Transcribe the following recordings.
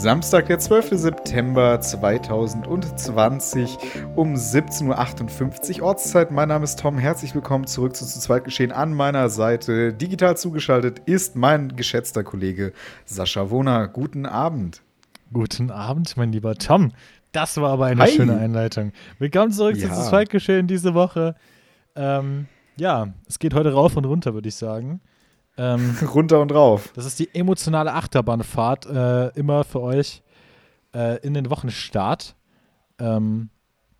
Samstag, der 12. September 2020 um 17.58 Uhr Ortszeit. Mein Name ist Tom. Herzlich willkommen zurück zu Zu zweit geschehen. An meiner Seite digital zugeschaltet ist mein geschätzter Kollege Sascha Wohner. Guten Abend. Guten Abend, mein lieber Tom. Das war aber eine Hi. schöne Einleitung. Willkommen zurück ja. zu Zu zweit geschehen diese Woche. Ähm, ja, es geht heute rauf und runter, würde ich sagen. Ähm, Runter und rauf. Das ist die emotionale Achterbahnfahrt äh, immer für euch äh, in den Wochenstart. Ähm,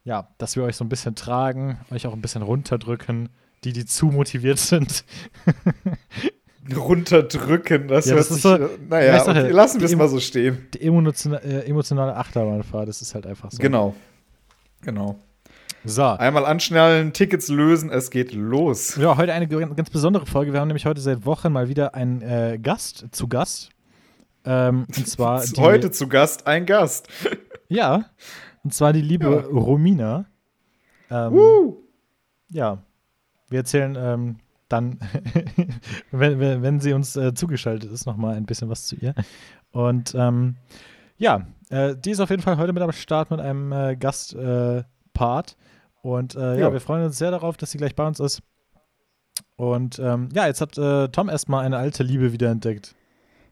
ja, dass wir euch so ein bisschen tragen, euch auch ein bisschen runterdrücken, die, die zu motiviert sind. runterdrücken, das, ja, das hört sich, so, naja, okay, lassen wir es mal so stehen. Die emotionale, äh, emotionale Achterbahnfahrt, das ist halt einfach so. Genau, genau. So. Einmal anschnallen, Tickets lösen, es geht los. Ja, heute eine ganz besondere Folge. Wir haben nämlich heute seit Wochen mal wieder einen äh, Gast zu Gast. Ähm, und zwar. Heute zu Gast ein Gast. ja. Und zwar die liebe ja. Romina. Ähm, uh. Ja. Wir erzählen ähm, dann, wenn, wenn, sie uns äh, zugeschaltet ist, nochmal ein bisschen was zu ihr. Und ähm, ja, äh, die ist auf jeden Fall heute mit am Start mit einem äh, Gastpart. Und äh, ja. ja. wir freuen uns sehr darauf, dass sie gleich bei uns ist. Und ähm, ja, jetzt hat äh, Tom erstmal eine alte Liebe wiederentdeckt.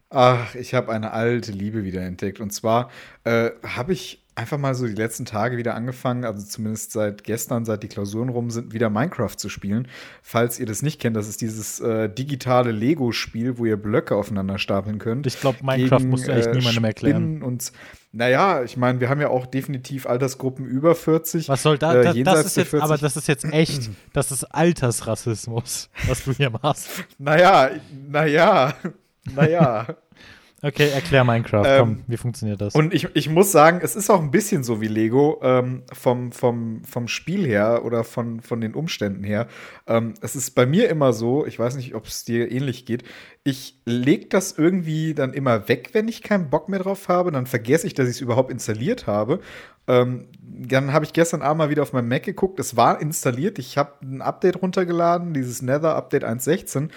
Ach, ich habe eine alte Liebe wiederentdeckt. Und zwar äh, habe ich einfach mal so die letzten Tage wieder angefangen, also zumindest seit gestern, seit die Klausuren rum sind, wieder Minecraft zu spielen. Falls ihr das nicht kennt, das ist dieses äh, digitale Lego-Spiel, wo ihr Blöcke aufeinander stapeln könnt. Ich glaube, Minecraft gegen, musst du echt äh, niemandem erklären. Und naja, ich meine, wir haben ja auch definitiv Altersgruppen über 40. Was soll da? Äh, das, ist jetzt, aber das ist jetzt echt, das ist Altersrassismus, was du hier machst. naja, naja, naja. Okay, erklär Minecraft. Ähm, Komm, wie funktioniert das? Und ich, ich muss sagen, es ist auch ein bisschen so wie Lego ähm, vom, vom, vom Spiel her oder von, von den Umständen her. Ähm, es ist bei mir immer so, ich weiß nicht, ob es dir ähnlich geht, ich lege das irgendwie dann immer weg, wenn ich keinen Bock mehr drauf habe. Dann vergesse ich, dass ich es überhaupt installiert habe. Ähm, dann habe ich gestern Abend mal wieder auf meinem Mac geguckt. Es war installiert. Ich habe ein Update runtergeladen, dieses Nether Update 1.16.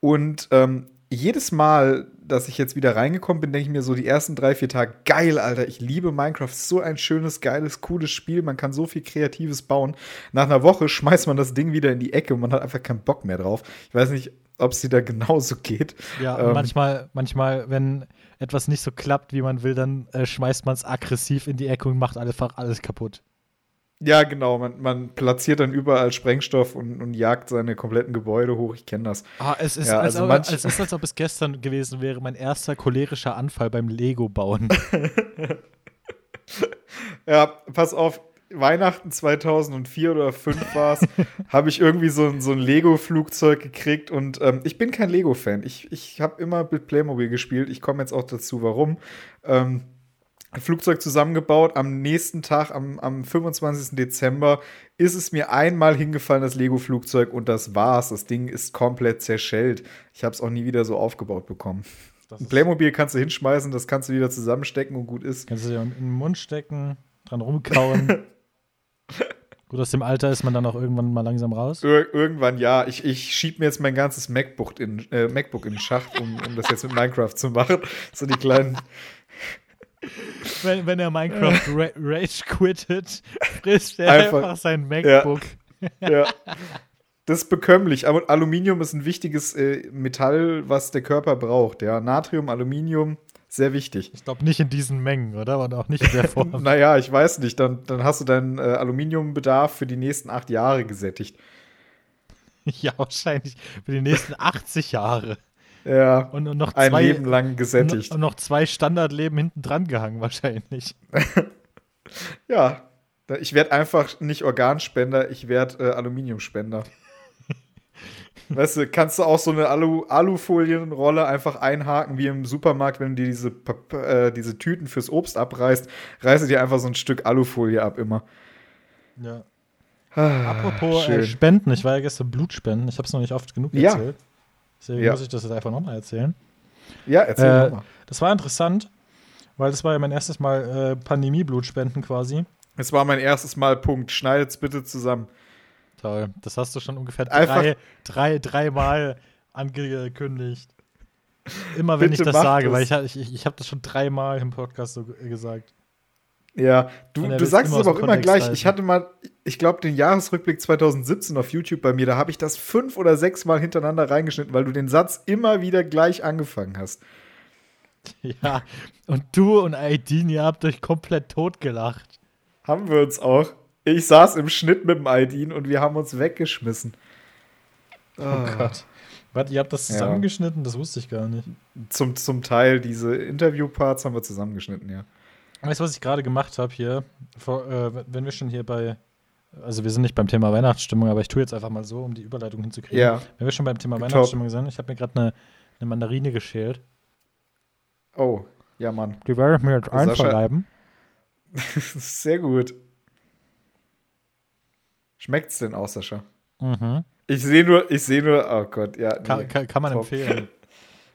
Und ähm, jedes Mal, dass ich jetzt wieder reingekommen bin, denke ich mir so die ersten drei, vier Tage, geil, Alter, ich liebe Minecraft, so ein schönes, geiles, cooles Spiel, man kann so viel Kreatives bauen. Nach einer Woche schmeißt man das Ding wieder in die Ecke und man hat einfach keinen Bock mehr drauf. Ich weiß nicht, ob es dir da genauso geht. Ja, ähm, manchmal, manchmal, wenn etwas nicht so klappt, wie man will, dann äh, schmeißt man es aggressiv in die Ecke und macht einfach alles kaputt. Ja, genau. Man, man platziert dann überall Sprengstoff und, und jagt seine kompletten Gebäude hoch. Ich kenne das. Ah, es ist, ja, als, also ob, es ist, als ob es gestern gewesen wäre, mein erster cholerischer Anfall beim Lego-Bauen. ja, pass auf. Weihnachten 2004 oder 2005 war es, habe ich irgendwie so, so ein Lego-Flugzeug gekriegt und ähm, ich bin kein Lego-Fan. Ich, ich habe immer mit Playmobil gespielt. Ich komme jetzt auch dazu, warum. Ähm, Flugzeug zusammengebaut. Am nächsten Tag, am, am 25. Dezember, ist es mir einmal hingefallen, das Lego-Flugzeug, und das war's. Das Ding ist komplett zerschellt. Ich habe es auch nie wieder so aufgebaut bekommen. Ein Playmobil kannst du hinschmeißen, das kannst du wieder zusammenstecken und gut ist. Kannst du dir in den Mund stecken, dran rumkauen. gut, aus dem Alter ist man dann auch irgendwann mal langsam raus. Ir irgendwann ja. Ich, ich schieb mir jetzt mein ganzes MacBook in, äh, MacBook in den Schacht, um, um das jetzt mit Minecraft zu machen. So die kleinen wenn, wenn er Minecraft ra Rage quittet, frisst er einfach, einfach sein MacBook. Ja. ja. Das ist bekömmlich. Aber Aluminium ist ein wichtiges äh, Metall, was der Körper braucht. Ja, Natrium, Aluminium, sehr wichtig. Ich glaube nicht in diesen Mengen, oder? Und auch nicht in der Form. naja, ich weiß nicht. Dann, dann hast du deinen äh, Aluminiumbedarf für die nächsten acht Jahre gesättigt. Ja, wahrscheinlich für die nächsten 80 Jahre. Ja. Und, und noch ein zwei, Leben lang gesättigt. Und noch zwei Standardleben hinten dran gehangen, wahrscheinlich. ja. Ich werde einfach nicht Organspender, ich werde äh, Aluminiumspender. weißt du, kannst du auch so eine Alu Alufolienrolle einfach einhaken, wie im Supermarkt, wenn du dir diese, äh, diese Tüten fürs Obst abreißt, reiße dir einfach so ein Stück Alufolie ab immer. Ja. Ah, Apropos äh, Spenden, ich war ja gestern Blutspenden, ich habe es noch nicht oft genug erzählt. Ja. Deswegen ja. muss ich das jetzt einfach nochmal erzählen. Ja, erzähl äh, nochmal. Das war interessant, weil das war ja mein erstes Mal äh, Pandemie-Blutspenden quasi. Es war mein erstes Mal, Punkt. Schneidet's bitte zusammen. Toll. Das hast du schon ungefähr drei, drei, drei Mal angekündigt. Immer wenn Bitte ich das sage, das. weil ich, ich, ich habe das schon dreimal im Podcast so ge- gesagt. Ja, du, du sagst es aber auch immer gleich. reißen. Ich hatte mal, ich glaube, den Jahresrückblick 2017 auf YouTube bei mir, da habe ich das fünf oder sechs Mal hintereinander reingeschnitten, weil du den Satz immer wieder gleich angefangen hast. Ja, und du und Aidin, ihr habt euch komplett totgelacht. Haben wir uns auch. Ich saß im Schnitt mit dem Aidin und wir haben uns weggeschmissen. Oh Gott. Warte, ihr habt das Ja. zusammengeschnitten? Das wusste ich gar nicht. Zum, zum Teil diese Interviewparts haben wir zusammengeschnitten, ja. Weißt du, was ich gerade gemacht habe hier? Vor, äh, wenn wir schon hier bei. Also, wir sind nicht beim Thema Weihnachtsstimmung, aber ich tue jetzt einfach mal so, um die Überleitung hinzukriegen. Ja. Wenn wir schon beim Thema Top. Weihnachtsstimmung sind, ich habe mir gerade eine, eine Mandarine geschält. Oh, ja, Mann. Die werde ich mir jetzt einverleiben. Sehr gut. Schmeckt's denn auch, Sascha? Mhm. Ich sehe nur, ich sehe nur, oh Gott, ja. Kann, nee. kann, kann man Top. empfehlen.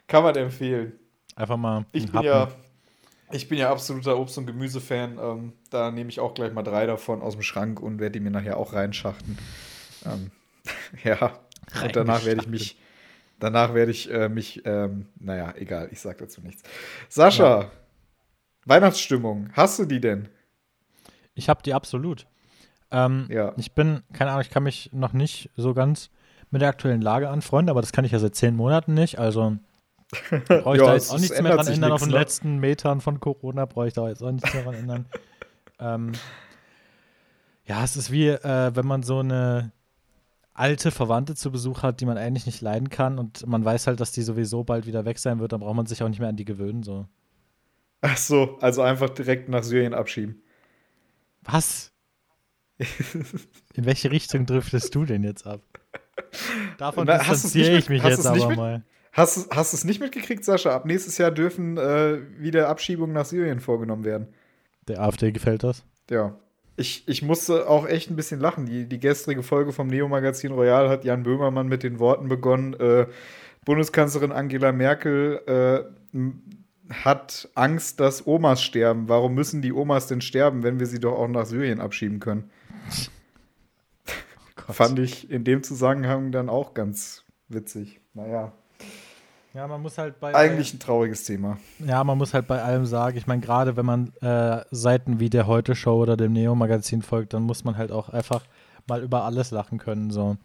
Kann man empfehlen. Einfach mal. Ich bin Happen. ja, ich bin ja absoluter Obst- und Gemüsefan. Ähm, da nehme ich auch gleich mal drei davon aus dem Schrank und werde die mir nachher auch reinschachten. Ähm, ja, und danach werde ich mich, danach werde ich äh, mich, ähm, naja, egal, ich sag dazu nichts. Sascha, Weihnachtsstimmung, hast du die denn? Ich habe die absolut. Ähm, Ja. Ich bin, keine Ahnung, ich kann mich noch nicht so ganz mit der aktuellen Lage anfreunden, aber das kann ich ja seit zehn Monaten nicht. Also brauche ich Ja, da jetzt auch nichts mehr dran ändern. nichts, Auf den ne? letzten Metern von Corona brauche ich da jetzt auch nichts mehr dran ändern. ähm, ja, es ist wie, äh, wenn man so eine alte Verwandte zu Besuch hat, die man eigentlich nicht leiden kann und man weiß halt, dass die sowieso bald wieder weg sein wird, dann braucht man sich auch nicht mehr an die gewöhnen. So. Ach so, also einfach direkt nach Syrien abschieben. Was? In welche Richtung driftest du denn jetzt ab? Davon Na, distanziere ich mich jetzt aber mal. Hast, du- hast du es nicht mitgekriegt, Sascha? Ab nächstes Jahr dürfen äh, wieder Abschiebungen nach Syrien vorgenommen werden. Der AfD gefällt das. Ja. Ich, ich musste auch echt ein bisschen lachen. Die, die gestrige Folge vom Neo-Magazin Royal hat Jan Böhmermann mit den Worten begonnen: äh, Bundeskanzlerin Angela Merkel äh, hat Angst, dass Omas sterben. Warum müssen die Omas denn sterben, wenn wir sie doch auch nach Syrien abschieben können? Fand ich in dem Zusammenhang dann auch ganz witzig. Naja, Ja, man muss halt bei eigentlich ein trauriges Thema. ja, man muss halt bei allem sagen, ich meine, gerade wenn man äh, Seiten wie der Heute Show oder dem Neo Magazin folgt, dann muss man halt auch einfach mal über alles lachen können. So,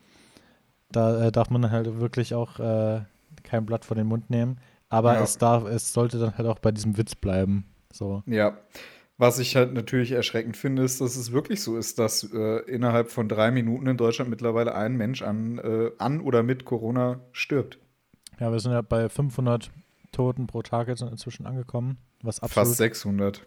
da äh, darf man halt wirklich auch äh, kein Blatt vor den Mund nehmen. Aber Ja. es darf, es sollte dann halt auch bei diesem Witz bleiben. So. Ja. Was ich halt natürlich erschreckend finde, ist, dass es wirklich so ist, dass äh, innerhalb von drei Minuten in Deutschland mittlerweile ein Mensch an, äh, an oder mit Corona stirbt. Ja, wir sind ja bei 500 Toten pro Tag jetzt inzwischen angekommen, was absolut Fast 600.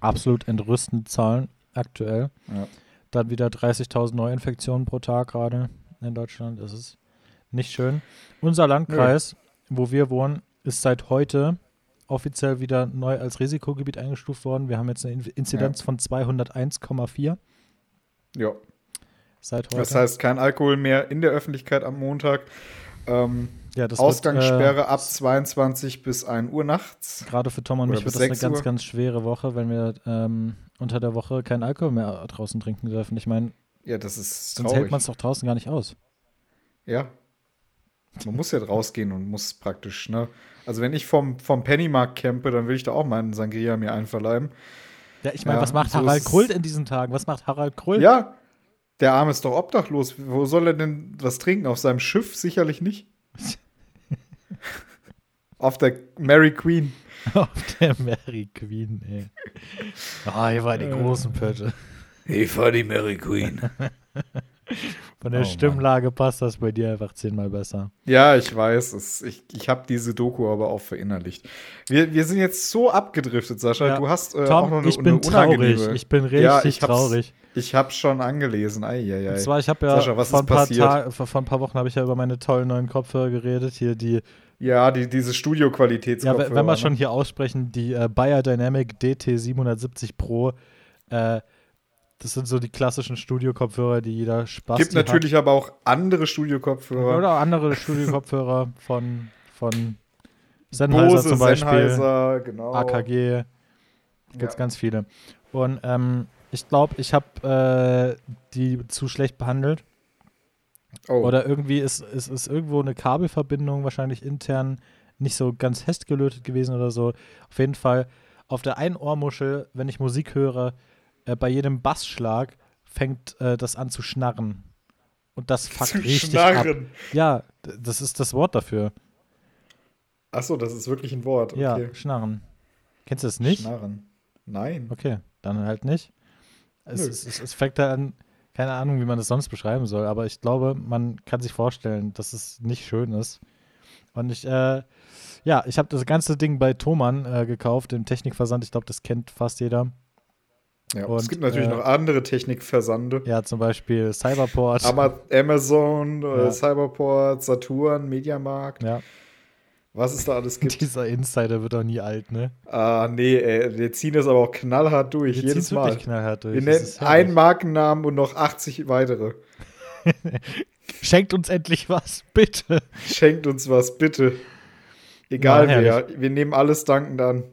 absolut entrüstende Zahlen aktuell. Ja. Dann wieder 30.000 Neuinfektionen pro Tag gerade in Deutschland. Das ist nicht schön. Unser Landkreis, wo wir wohnen, ist seit heute offiziell wieder neu als Risikogebiet eingestuft worden. Wir haben jetzt eine In- Inzidenz von 201,4 Ja. seit heute. Das heißt, kein Alkohol mehr in der Öffentlichkeit am Montag. Ähm, ja, Ausgangssperre wird, äh, ab 22 bis 1 Uhr nachts. Gerade für Tom und mich wird das eine 6 ganz, Uhr. ganz schwere Woche, wenn wir ähm, unter der Woche keinen Alkohol mehr draußen trinken dürfen. Ich meine, Ja, das ist sonst traurig. hält man es doch draußen gar nicht aus. Ja. Man muss ja rausgehen und muss praktisch, ne? Also wenn ich vom, vom Pennymarkt campe, dann will ich da auch meinen Sangria mir einverleiben. Ja, ich meine, Ja, was macht so Harald. Krult in diesen Tagen? Was macht Harald Krult? Ja, der Arme ist doch obdachlos. Wo soll er denn was trinken? Auf seinem Schiff sicherlich nicht. Auf der Mary Queen. Auf der Mary Queen, ey. Ah, hier war die Äh. großen Pötte. Ich fahr die Mary Queen. Von der Oh, Mann. Stimmlage passt das bei dir einfach zehnmal besser. Ja, ich weiß. Es, ich ich habe diese Doku aber auch verinnerlicht. Wir, wir sind jetzt so abgedriftet, Sascha. Ja. Du hast äh, auch noch Tom, eine, ich bin eine traurig. Ich bin richtig Ja, ich traurig. Ich habe schon angelesen. Eieiei. Und zwar, ich habe ja Sascha, was vor, ist ein paar passiert? Tag- vor, ein paar Wochen habe ich ja über meine tollen neuen Kopfhörer geredet. Hier die, Ja, die, diese ja, Studio-Qualitätskopfhörer. wenn wir ne? schon hier aussprechen, die äh, Biodynamic DT770 Pro. Äh, das sind so die klassischen Studio-Kopfhörer, die jeder Spaß Gibt natürlich aber auch andere Studio-Kopfhörer. Oder andere Studio-Kopfhörer von, von Sennheiser Bose, zum Beispiel, Sennheiser, genau. AKG, gibt es Ja. ganz viele. Und ähm, ich glaube, ich habe äh, die zu schlecht behandelt. Oh. Oder irgendwie ist, ist, ist irgendwo eine Kabelverbindung wahrscheinlich intern nicht so ganz festgelötet gewesen oder so. Auf jeden Fall auf der einen Ohrmuschel, wenn ich Musik höre, äh, bei jedem Bassschlag fängt äh, das an zu schnarren. Und das fuckt Zu richtig schnarren. ab. Ja, das ist das Wort dafür. Achso, das ist wirklich ein Wort. Okay. Ja, schnarren. Kennst du das nicht? Schnarren. Nein. Okay, dann halt nicht. Es, es, es, es fängt da an, keine Ahnung, wie man das sonst beschreiben soll, aber ich glaube, man kann sich vorstellen, dass es nicht schön ist. Und ich, äh, ja, ich habe das ganze Ding bei Thomann äh, gekauft, im Technikversand. Ich glaube, das kennt fast jeder. Ja, Und, es gibt natürlich äh, noch andere Technikversande. Ja, zum Beispiel Cyberport. Ama- Amazon, Ja. äh, Cyberport, Saturn, Mediamarkt, ja, was es da alles gibt. dieser Insider wird auch nie alt, ne? ah, nee, ey, wir ziehen das aber auch knallhart durch, Wir jedes Mal. knallhart durch. Wir nennen einen Markennamen und noch 80 weitere. Schenkt uns endlich was, bitte. Schenkt uns was, bitte. Egal Ja, wer, wir nehmen alles dankend an.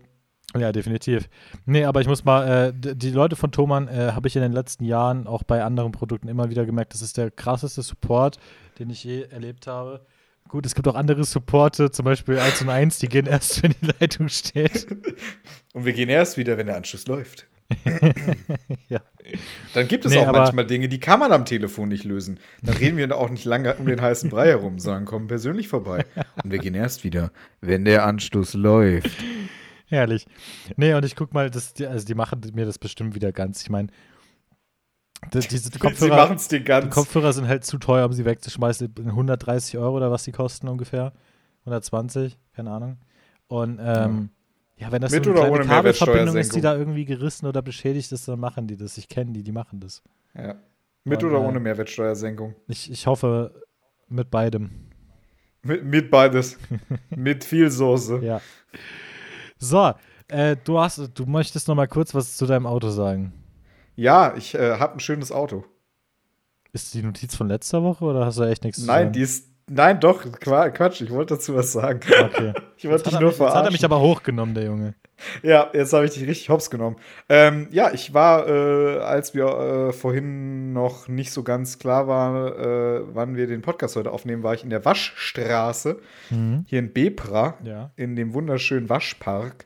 Ja, definitiv. Nee, aber ich muss mal, äh, die Leute von Thomann äh, habe ich in den letzten Jahren auch bei anderen Produkten immer wieder gemerkt, das ist der krasseste Support, den ich je erlebt habe. Gut, es gibt auch andere Supporte, zum Beispiel 1 und 1, die gehen erst, wenn die Leitung steht. Und wir gehen erst wieder, wenn der Anschluss läuft. ja. Dann gibt es Nee, auch manchmal Dinge, die kann man am Telefon nicht lösen. Dann reden wir auch nicht lange um den heißen Brei herum, sondern kommen persönlich vorbei. Und wir gehen erst wieder, wenn der Anschluss läuft. Herrlich. Nee, und ich guck mal, das, die, also die machen mir das bestimmt wieder ganz. Ich meine, diese Kopfhörer, die. Kopfhörer sind halt zu teuer, um sie wegzuschmeißen. 130 Euro oder was die kosten ungefähr. 120, keine Ahnung. Und ähm, ja. wenn das Mit so eine kleine Kabelverbindung ist, die da irgendwie gerissen oder beschädigt ist, dann machen die das. Ich kenne die, die machen das. Ja. Mit Und, oder äh, ohne Mehrwertsteuersenkung? Ich, ich hoffe mit beidem. Mit, mit beides. mit viel Soße. Ja. So, äh, du hast, du möchtest noch mal kurz was zu deinem Auto sagen. Ja, ich äh, habe ein schönes Auto. Ist die Notiz von letzter Woche oder hast du echt nichts zu Nein, sagen? die ist. Nein, doch, Qua- Quatsch, ich wollte dazu was sagen. Okay. Ich wollte dich nur mich, jetzt hat er verarschen. mich aber hochgenommen, der Junge. Ja, jetzt habe ich dich richtig hops genommen. Ähm, ja, ich war, äh, als wir äh, vorhin noch nicht so ganz klar waren, äh, wann wir den Podcast heute aufnehmen, war ich in der Waschstraße, hier in Bepra, Ja. in dem wunderschönen Waschpark.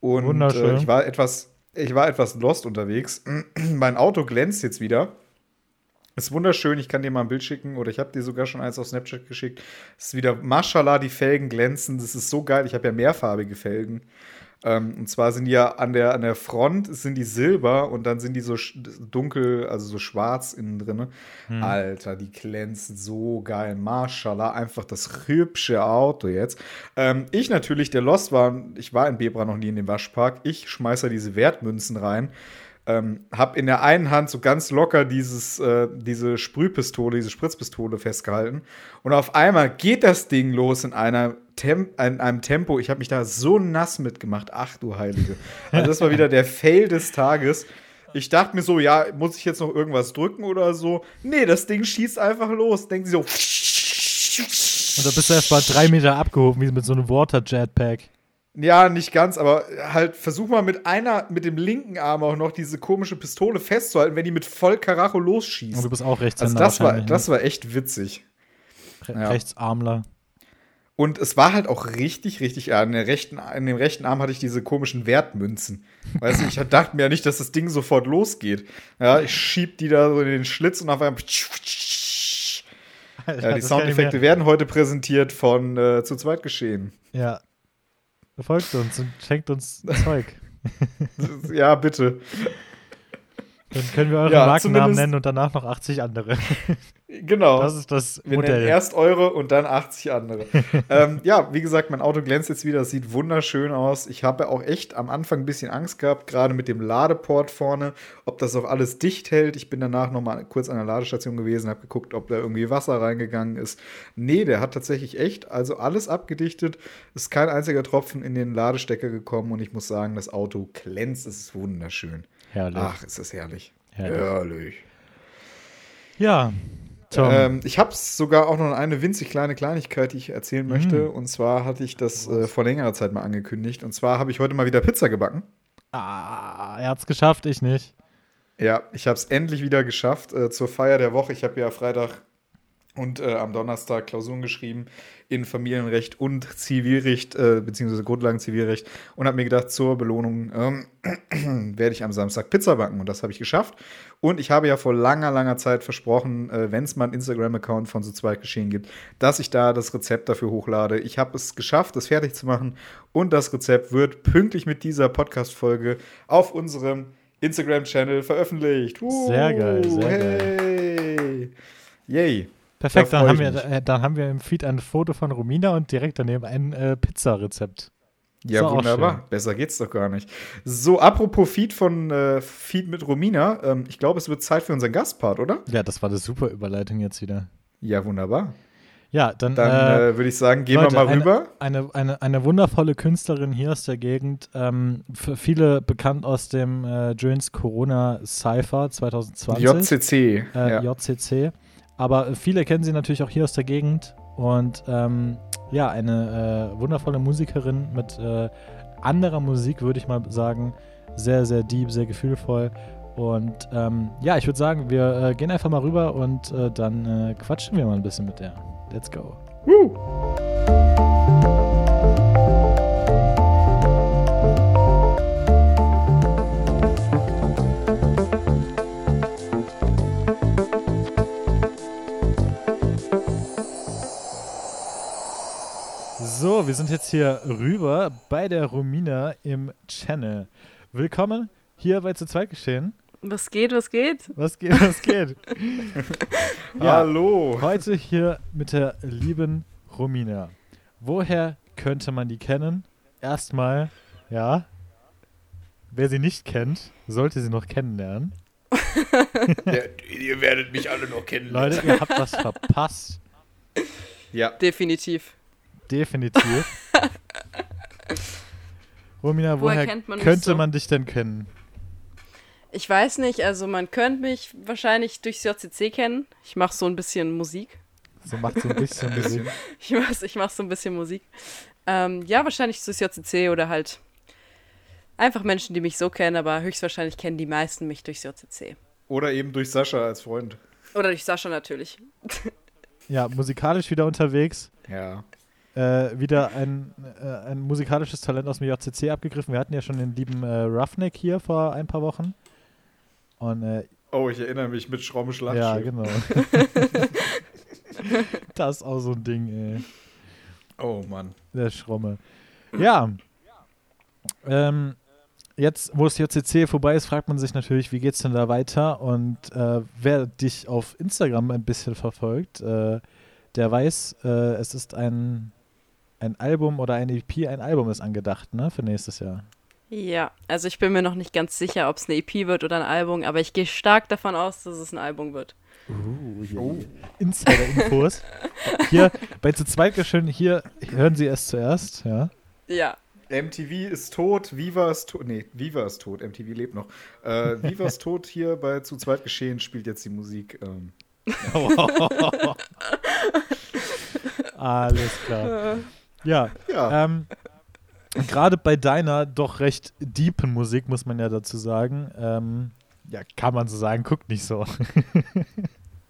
Und Wunderschön. Äh, ich war etwas, ich war etwas lost unterwegs. mein Auto glänzt jetzt wieder. Ist wunderschön, ich kann dir mal ein Bild schicken oder ich habe dir sogar schon eins auf Snapchat geschickt. Es ist wieder, mashallah, die Felgen glänzen. Das ist so geil. Ich habe ja mehrfarbige Felgen. Ähm, und zwar sind die ja an der, an der Front sind die silber und dann sind die so dunkel, also so schwarz innen drin. Alter, die glänzen so geil. Mashallah, einfach das hübsche Auto jetzt. Ähm, ich natürlich, der Lost war, ich war in Bebra noch nie in dem Waschpark. Ich schmeiße diese Wertmünzen rein. Ähm, hab in der einen Hand so ganz locker dieses, äh, diese Sprühpistole, diese Spritzpistole festgehalten. Und auf einmal geht das Ding los in, einer Tem in einem Tempo. Ich habe mich da so nass mitgemacht. Ach du Heilige. Also, das war wieder der Fail des Tages. Ich dachte mir so, ja, muss ich jetzt noch irgendwas drücken oder so? Nee, das Ding schießt einfach los. Denken sie so. Und da bist du erst mal drei Meter abgehoben, wie mit so einem Water-Jetpack. Ja, nicht ganz, aber halt versuch mal mit einer, mit dem linken Arm auch noch diese komische Pistole festzuhalten, wenn die mit voll Karacho losschießt. Und du bist auch Also Rechtshänder das war, ne? das war echt witzig. Re ja. Rechtsarmler. Und es war halt auch richtig, richtig, ja, in, rechten, in dem rechten Arm hatte ich diese komischen Wertmünzen. Weißt du, ich dachte mir ja nicht, dass das Ding sofort losgeht. Ja, ich schieb die da so in den Schlitz und auf einmal. Ja, die Soundeffekte werden heute präsentiert von äh, Zu zweit geschehen. Ja. Folgt uns und schenkt uns Zeug. ja, bitte. Dann können wir eure Ja, Markennamen nennen und danach noch 80 andere. Genau. Das ist das Wir nennen Modell. erst eure und dann 80 andere. ähm, ja, wie gesagt, mein Auto glänzt jetzt wieder. Das sieht wunderschön aus. Ich habe auch echt am Anfang ein bisschen Angst gehabt, gerade mit dem Ladeport vorne, ob das auch alles dicht hält. Ich bin danach noch mal kurz an der Ladestation gewesen, habe geguckt, ob da irgendwie Wasser reingegangen ist. Nee, der hat tatsächlich echt, also alles abgedichtet. Ist kein einziger Tropfen in den Ladestecker gekommen und ich muss sagen, das Auto glänzt. Es ist wunderschön. Herrlich. Ach, ist das herrlich. Herrlich. herrlich. Ja. Tom. Ähm, ich habe sogar auch noch eine winzig kleine Kleinigkeit, die ich erzählen möchte. Und zwar hatte ich das äh, vor längerer Zeit mal angekündigt. Und zwar habe ich heute mal wieder Pizza gebacken. ah, er hat's geschafft, ich nicht. Ja, ich habe es endlich wieder geschafft äh, zur Feier der Woche. Ich habe ja Freitag und äh, am Donnerstag Klausuren geschrieben in Familienrecht und Zivilrecht, äh, beziehungsweise Grundlagenzivilrecht und habe mir gedacht, zur Belohnung ähm, werde ich am Samstag Pizza backen und das habe ich geschafft. Und ich habe ja vor langer, langer Zeit versprochen, äh, wenn es mal einen Instagram-Account von so Zweitgeschehen gibt, dass ich da das Rezept dafür hochlade. Ich habe es geschafft, das fertig zu machen und das Rezept wird pünktlich mit dieser Podcast-Folge auf unserem Instagram-Channel veröffentlicht. Uh, sehr geil, sehr hey. geil. Yay. Perfekt, da dann haben, wir, dann haben wir im Feed ein Foto von Romina und direkt daneben ein äh, Pizzarezept. Ja, wunderbar. Besser geht's doch gar nicht. So, apropos Feed von äh, Feed mit Romina. Ähm, ich glaube, es wird Zeit für unseren Gastpart, oder? Ja, das war eine super Überleitung jetzt wieder. Ja, wunderbar. Ja, dann, dann äh, äh würde ich sagen, gehen Leute, wir mal eine, rüber. Eine, eine, eine wundervolle Künstlerin hier aus der Gegend. Ähm, für viele bekannt aus dem äh, Jones Corona Cypher 2020. JCC. Äh, ja. JCC. Aber viele kennen sie natürlich auch hier aus der Gegend. Und ähm, ja, eine äh, wundervolle Musikerin mit äh, anderer Musik, würde ich mal sagen. Sehr, sehr deep, sehr gefühlvoll. Und ähm, ja, ich würde sagen, wir äh, gehen einfach mal rüber und äh, dann äh, quatschen wir mal ein bisschen mit der. Let's go. Woo! So, wir sind jetzt hier rüber bei der Romina im Channel. Willkommen hier bei Zu Zweit geschehen. Was geht, was geht? Was geht, was geht? ja, Hallo. Heute hier mit der lieben Romina. Woher könnte man die kennen? Erstmal, ja. Wer sie nicht kennt, sollte sie noch kennenlernen. ja, ihr werdet mich alle noch kennenlernen. Leute, ihr habt was verpasst. Ja. Definitiv. Definitiv. Romina, woher, woher man könnte so? man dich denn kennen? Ich weiß nicht, also man könnte mich wahrscheinlich durchs JCC kennen. Ich mache so ein bisschen Musik. So macht so ein bisschen Musik. ich mache ich mach so ein bisschen Musik. Ähm, ja, wahrscheinlich durchs JCC oder halt einfach Menschen, die mich so kennen, aber höchstwahrscheinlich kennen die meisten mich durchs JCC. Oder eben durch Sascha als Freund. Oder durch Sascha natürlich. ja, musikalisch wieder unterwegs. Ja äh, wieder ein, äh, ein musikalisches Talent aus dem JCC abgegriffen. Wir hatten ja schon den lieben äh, Roughneck hier vor ein paar Wochen. Und, äh, oh, ich erinnere mich mit Schraube Ja, genau. das ist auch so ein Ding, ey. Oh Mann. Der Schromme. Ja. Ähm, jetzt, wo es JCC vorbei ist, fragt man sich natürlich, wie geht's denn da weiter? Und äh, wer dich auf Instagram ein bisschen verfolgt, äh, der weiß, äh, es ist ein ein Album oder ein EP, ein Album ist angedacht, ne, für nächstes Jahr. Ja, also ich bin mir noch nicht ganz sicher, ob es eine EP wird oder ein Album, aber ich gehe stark davon aus, dass es ein Album wird. Uh, yeah. oh. Insider-Infos. hier bei zu zweit schön, hier hören Sie es zuerst, ja. Ja. MTV ist tot, Viva ist tot. Nee, Viva ist tot, MTV lebt noch. Äh, Viva ist tot hier bei zu zweit geschehen, spielt jetzt die Musik. Ähm, ja. Alles klar. Ja. ja. Ähm, Gerade bei deiner doch recht deepen Musik, muss man ja dazu sagen, ähm, ja, kann man so sagen, guckt nicht so.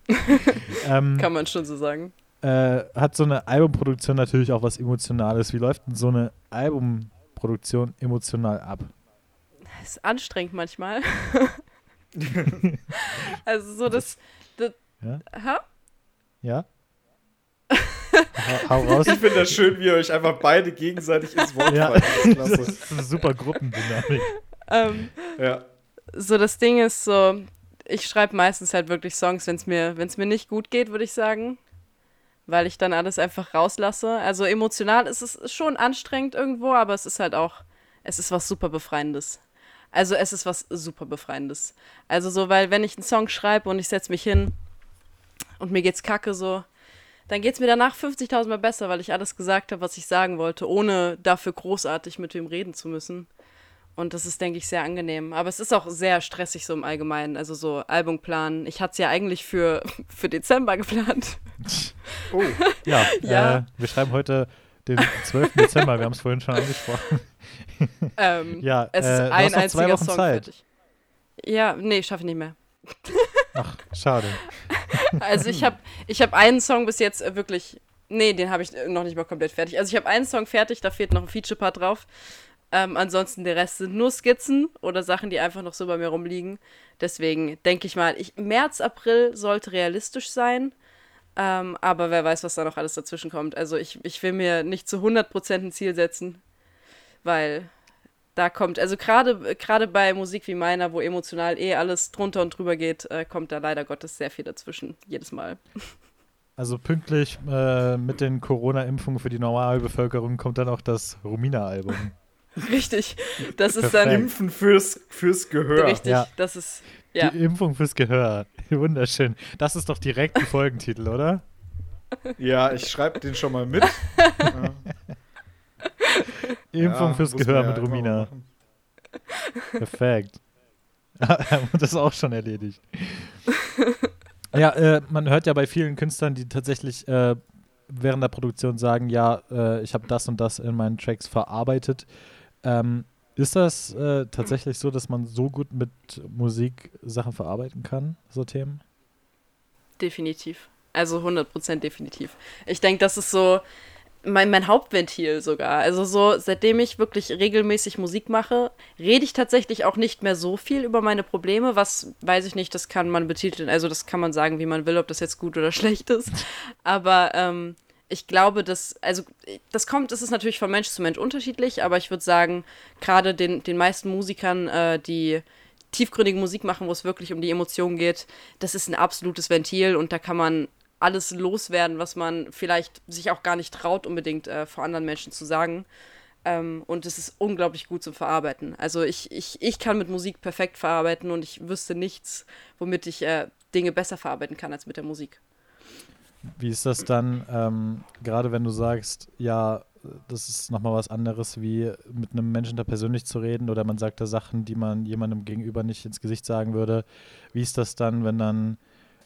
ähm, kann man schon so sagen. Äh, hat so eine Albumproduktion natürlich auch was Emotionales. Wie läuft denn so eine Albumproduktion emotional ab? Das ist anstrengend manchmal. also so das. das ja? Ha? Ja? Hau raus. Ich finde das schön, wie ihr euch einfach beide gegenseitig ins Wort ja. fallen. Das, das ist eine super Gruppendynamik. Ähm, ja. So, das Ding ist so, ich schreibe meistens halt wirklich Songs, wenn es mir, mir nicht gut geht, würde ich sagen. Weil ich dann alles einfach rauslasse. Also emotional ist es schon anstrengend irgendwo, aber es ist halt auch, es ist was super Befreiendes. Also es ist was super Befreiendes. Also so, weil wenn ich einen Song schreibe und ich setze mich hin und mir geht's kacke so, dann geht es mir danach 50.000 Mal besser, weil ich alles gesagt habe, was ich sagen wollte, ohne dafür großartig mit wem reden zu müssen. Und das ist, denke ich, sehr angenehm. Aber es ist auch sehr stressig so im Allgemeinen. Also so Albumplan. Ich hatte es ja eigentlich für, für Dezember geplant. Oh, ja. ja. Äh, wir schreiben heute den 12. Dezember. Wir haben es vorhin schon angesprochen. Ähm, ja, es äh, ist ein einziger Song Zeit. fertig. Ja, nee, schaffe ich nicht mehr. Ach, schade. Also ich habe ich hab einen Song bis jetzt äh, wirklich, nee, den habe ich noch nicht mal komplett fertig. Also ich habe einen Song fertig, da fehlt noch ein Feature-Part drauf. Ähm, ansonsten der Rest sind nur Skizzen oder Sachen, die einfach noch so bei mir rumliegen. Deswegen denke ich mal, ich, März, April sollte realistisch sein. Ähm, aber wer weiß, was da noch alles dazwischen kommt. Also ich, ich will mir nicht zu 100% ein Ziel setzen, weil da kommt, also gerade gerade bei Musik wie meiner, wo emotional eh alles drunter und drüber geht, äh, kommt da leider Gottes sehr viel dazwischen, jedes Mal. Also pünktlich äh, mit den Corona-Impfungen für die Normalbevölkerung kommt dann auch das Romina-Album. Richtig, das ist dann Impfen fürs, fürs Gehör. Richtig, ja. das ist ja. Die Impfung fürs Gehör. Wunderschön. Das ist doch direkt ein Folgentitel, oder? Ja, ich schreibe den schon mal mit. ja. Impfung ja, fürs Gehör mit Romina. Perfekt. das ist auch schon erledigt. ja, äh, man hört ja bei vielen Künstlern, die tatsächlich äh, während der Produktion sagen, ja, äh, ich habe das und das in meinen Tracks verarbeitet. Ähm, ist das äh, tatsächlich so, dass man so gut mit Musik Sachen verarbeiten kann, so Themen? Definitiv. Also 100% definitiv. Ich denke, das ist so, mein, mein Hauptventil sogar. Also so, seitdem ich wirklich regelmäßig Musik mache, rede ich tatsächlich auch nicht mehr so viel über meine Probleme, was weiß ich nicht, das kann man betiteln, also das kann man sagen, wie man will, ob das jetzt gut oder schlecht ist. Aber ähm, ich glaube, dass, also das kommt, das ist natürlich von Mensch zu Mensch unterschiedlich, aber ich würde sagen, gerade den, den meisten Musikern, äh, die tiefgründige Musik machen, wo es wirklich um die Emotionen geht, das ist ein absolutes Ventil und da kann man alles loswerden, was man vielleicht sich auch gar nicht traut, unbedingt äh, vor anderen Menschen zu sagen. Ähm, und es ist unglaublich gut zum Verarbeiten. Also ich, ich, ich kann mit Musik perfekt verarbeiten und ich wüsste nichts, womit ich äh, Dinge besser verarbeiten kann als mit der Musik. Wie ist das dann, ähm, gerade wenn du sagst, ja, das ist nochmal was anderes, wie mit einem Menschen da persönlich zu reden oder man sagt da Sachen, die man jemandem gegenüber nicht ins Gesicht sagen würde. Wie ist das dann, wenn dann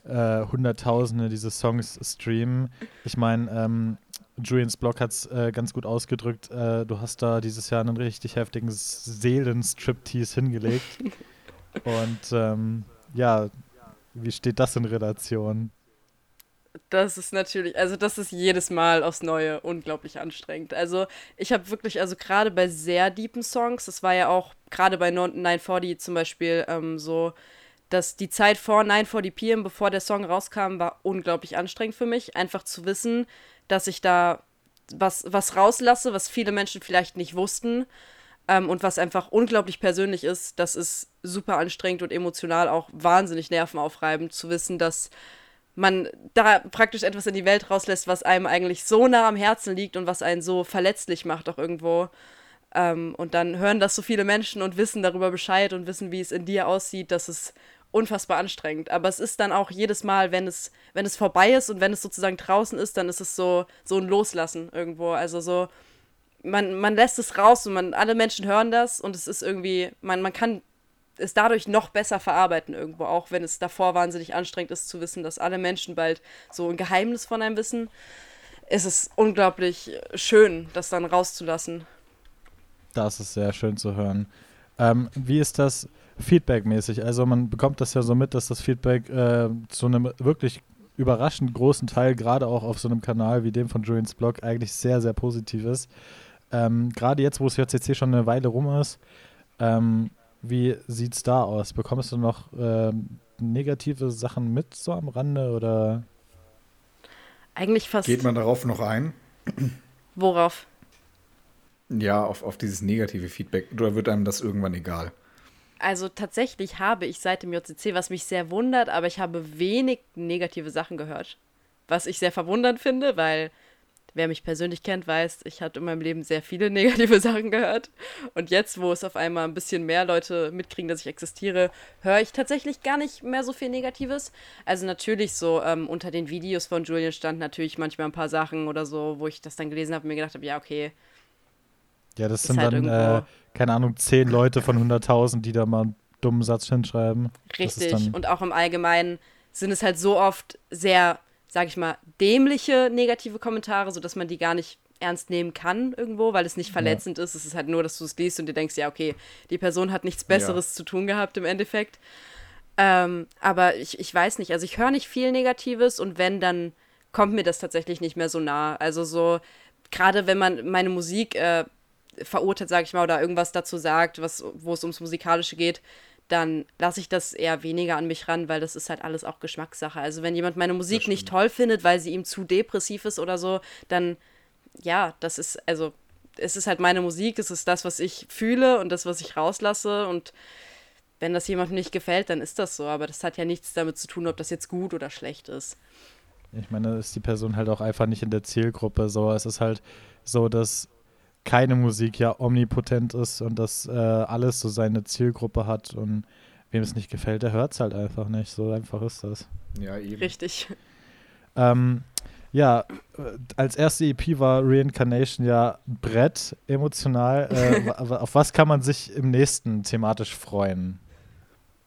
äh, Hunderttausende diese Songs streamen. Ich meine, ähm, Julians Blog hat es äh, ganz gut ausgedrückt. Äh, du hast da dieses Jahr einen richtig heftigen Seelenstriptease hingelegt. Und ähm, ja, wie steht das in Relation? Das ist natürlich, also das ist jedes Mal aufs Neue unglaublich anstrengend. Also ich habe wirklich, also gerade bei sehr deepen Songs, das war ja auch gerade bei 940 zum Beispiel ähm, so, dass die Zeit vor 940 PM, bevor der Song rauskam, war unglaublich anstrengend für mich. Einfach zu wissen, dass ich da was, was rauslasse, was viele Menschen vielleicht nicht wussten ähm, und was einfach unglaublich persönlich ist. Das ist super anstrengend und emotional auch wahnsinnig nervenaufreibend zu wissen, dass man da praktisch etwas in die Welt rauslässt, was einem eigentlich so nah am Herzen liegt und was einen so verletzlich macht auch irgendwo. Ähm, und dann hören das so viele Menschen und wissen darüber Bescheid und wissen, wie es in dir aussieht, dass es unfassbar anstrengend. Aber es ist dann auch jedes Mal, wenn es, wenn es vorbei ist und wenn es sozusagen draußen ist, dann ist es so, so ein Loslassen irgendwo. Also so, man, man lässt es raus und man, alle Menschen hören das und es ist irgendwie, man, man kann es dadurch noch besser verarbeiten irgendwo, auch wenn es davor wahnsinnig anstrengend ist zu wissen, dass alle Menschen bald so ein Geheimnis von einem wissen. Es ist unglaublich schön, das dann rauszulassen. Das ist sehr schön zu hören. Ähm, wie ist das? Feedback-mäßig. Also man bekommt das ja so mit, dass das Feedback äh, zu einem wirklich überraschend großen Teil, gerade auch auf so einem Kanal wie dem von Julians Blog, eigentlich sehr, sehr positiv ist. Ähm, gerade jetzt, wo es JCC schon eine Weile rum ist, ähm, wie sieht es da aus? Bekommst du noch ähm, negative Sachen mit so am Rande oder? Eigentlich fast. Geht man darauf noch ein? Worauf? Ja, auf, auf dieses negative Feedback. Oder wird einem das irgendwann egal? Also tatsächlich habe ich seit dem JCC, was mich sehr wundert, aber ich habe wenig negative Sachen gehört. Was ich sehr verwundernd finde, weil wer mich persönlich kennt, weiß, ich hatte in meinem Leben sehr viele negative Sachen gehört. Und jetzt, wo es auf einmal ein bisschen mehr Leute mitkriegen, dass ich existiere, höre ich tatsächlich gar nicht mehr so viel Negatives. Also natürlich so ähm, unter den Videos von Julian stand natürlich manchmal ein paar Sachen oder so, wo ich das dann gelesen habe und mir gedacht habe, ja, okay, ja, das sind halt dann, äh, keine Ahnung, zehn Leute von 100.000, die da mal einen dummen Satz hinschreiben. Richtig. Und auch im Allgemeinen sind es halt so oft sehr, sag ich mal, dämliche negative Kommentare, sodass man die gar nicht ernst nehmen kann irgendwo, weil es nicht verletzend ja. ist. Es ist halt nur, dass du es liest und dir denkst, ja, okay, die Person hat nichts Besseres ja. zu tun gehabt im Endeffekt. Ähm, aber ich, ich weiß nicht, also ich höre nicht viel Negatives und wenn, dann kommt mir das tatsächlich nicht mehr so nah. Also so, gerade wenn man meine Musik äh, verurteilt, sage ich mal, oder irgendwas dazu sagt, was, wo es ums Musikalische geht, dann lasse ich das eher weniger an mich ran, weil das ist halt alles auch Geschmackssache. Also wenn jemand meine Musik nicht toll findet, weil sie ihm zu depressiv ist oder so, dann ja, das ist, also es ist halt meine Musik, es ist das, was ich fühle und das, was ich rauslasse und wenn das jemandem nicht gefällt, dann ist das so, aber das hat ja nichts damit zu tun, ob das jetzt gut oder schlecht ist. Ich meine, da ist die Person halt auch einfach nicht in der Zielgruppe. So, es ist halt so, dass keine Musik ja omnipotent ist und dass äh, alles so seine Zielgruppe hat und wem es nicht gefällt, der hört es halt einfach nicht. So einfach ist das. Ja, eben. Richtig. Ähm, ja, äh, als erste EP war Reincarnation ja ein Brett emotional. Äh, auf was kann man sich im nächsten thematisch freuen?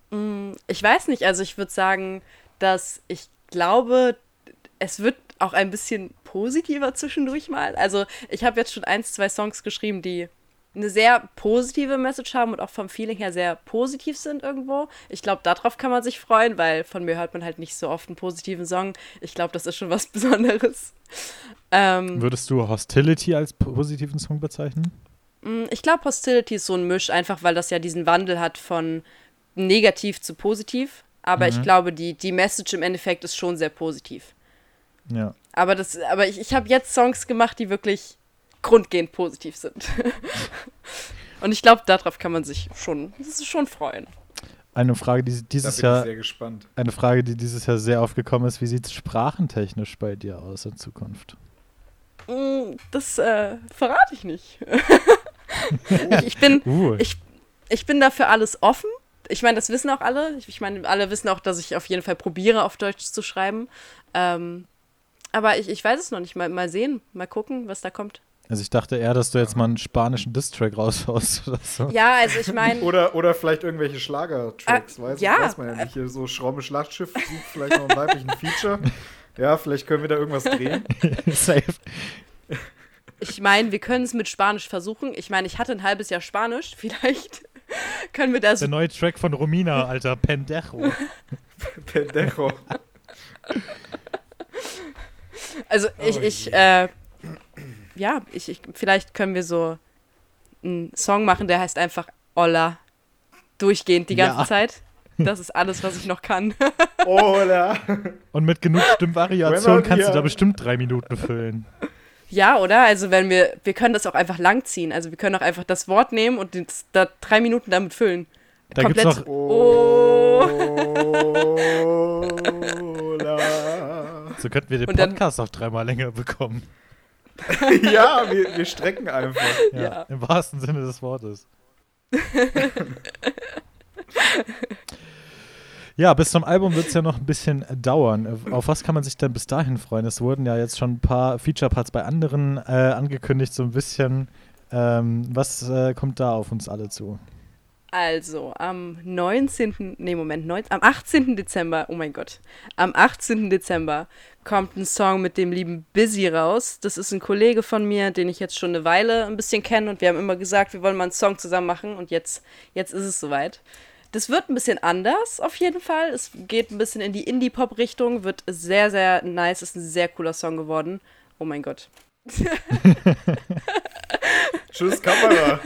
Mm, ich weiß nicht, also ich würde sagen, dass ich glaube, es wird auch ein bisschen positiver zwischendurch mal. Also ich habe jetzt schon eins, zwei Songs geschrieben, die eine sehr positive Message haben und auch vom Feeling her sehr positiv sind irgendwo. Ich glaube, darauf kann man sich freuen, weil von mir hört man halt nicht so oft einen positiven Song. Ich glaube, das ist schon was Besonderes. Ähm, Würdest du Hostility als positiven Song bezeichnen? Mm, ich glaube, Hostility ist so ein Misch, einfach weil das ja diesen Wandel hat von negativ zu positiv. Aber mhm. ich glaube, die, die Message im Endeffekt ist schon sehr positiv. Ja. Aber, das, aber ich, ich habe jetzt Songs gemacht, die wirklich grundgehend positiv sind. Und ich glaube, darauf kann man sich schon, schon freuen. Eine Frage, die dieses Jahr. Eine Frage, die dieses Jahr sehr aufgekommen ist: Wie sieht es sprachentechnisch bei dir aus in Zukunft? Mm, das äh, verrate ich nicht. ich, ich, bin, uh. ich, ich bin dafür alles offen. Ich meine, das wissen auch alle. Ich, ich meine, alle wissen auch, dass ich auf jeden Fall probiere, auf Deutsch zu schreiben. Ähm, aber ich, ich weiß es noch nicht. Mal, mal sehen, mal gucken, was da kommt. Also ich dachte eher, dass du jetzt mal einen spanischen Distrack raushaust oder so. Ja, also ich meine. oder, oder vielleicht irgendwelche Schlagertracks, äh, weiß, ja. weiß man ja nicht. Hier so Schraube Schlachtschiff sucht vielleicht noch einen weiblichen Feature. Ja, vielleicht können wir da irgendwas drehen. Safe. Ich meine, wir können es mit Spanisch versuchen. Ich meine, ich hatte ein halbes Jahr Spanisch. Vielleicht können wir das. Der neue Track von Romina, Alter. Pendejo. Pendejo. Also ich, oh ich, äh, ja, ich, ich, vielleicht können wir so einen Song machen, der heißt einfach Olla. Durchgehend die ganze ja. Zeit. Das ist alles, was ich noch kann. Olla. Und mit genug Stimmvariation kannst du da bestimmt drei Minuten füllen. Ja, oder? Also wenn wir, wir können das auch einfach langziehen. Also wir können auch einfach das Wort nehmen und das, da drei Minuten damit füllen. Da Komplett. Gibt's noch oh. So könnten wir den Podcast auch dreimal länger bekommen. ja, wir, wir strecken einfach. Ja, ja. Im wahrsten Sinne des Wortes. ja, bis zum Album wird es ja noch ein bisschen dauern. Auf was kann man sich denn bis dahin freuen? Es wurden ja jetzt schon ein paar Feature-Parts bei anderen äh, angekündigt, so ein bisschen. Ähm, was äh, kommt da auf uns alle zu? Also, am 19. Nee, Moment, 19, am 18. Dezember, oh mein Gott, am 18. Dezember kommt ein Song mit dem lieben Busy raus. Das ist ein Kollege von mir, den ich jetzt schon eine Weile ein bisschen kenne und wir haben immer gesagt, wir wollen mal einen Song zusammen machen und jetzt, jetzt ist es soweit. Das wird ein bisschen anders, auf jeden Fall. Es geht ein bisschen in die Indie-Pop-Richtung, wird sehr, sehr nice, ist ein sehr cooler Song geworden. Oh mein Gott. Tschüss, Kamera.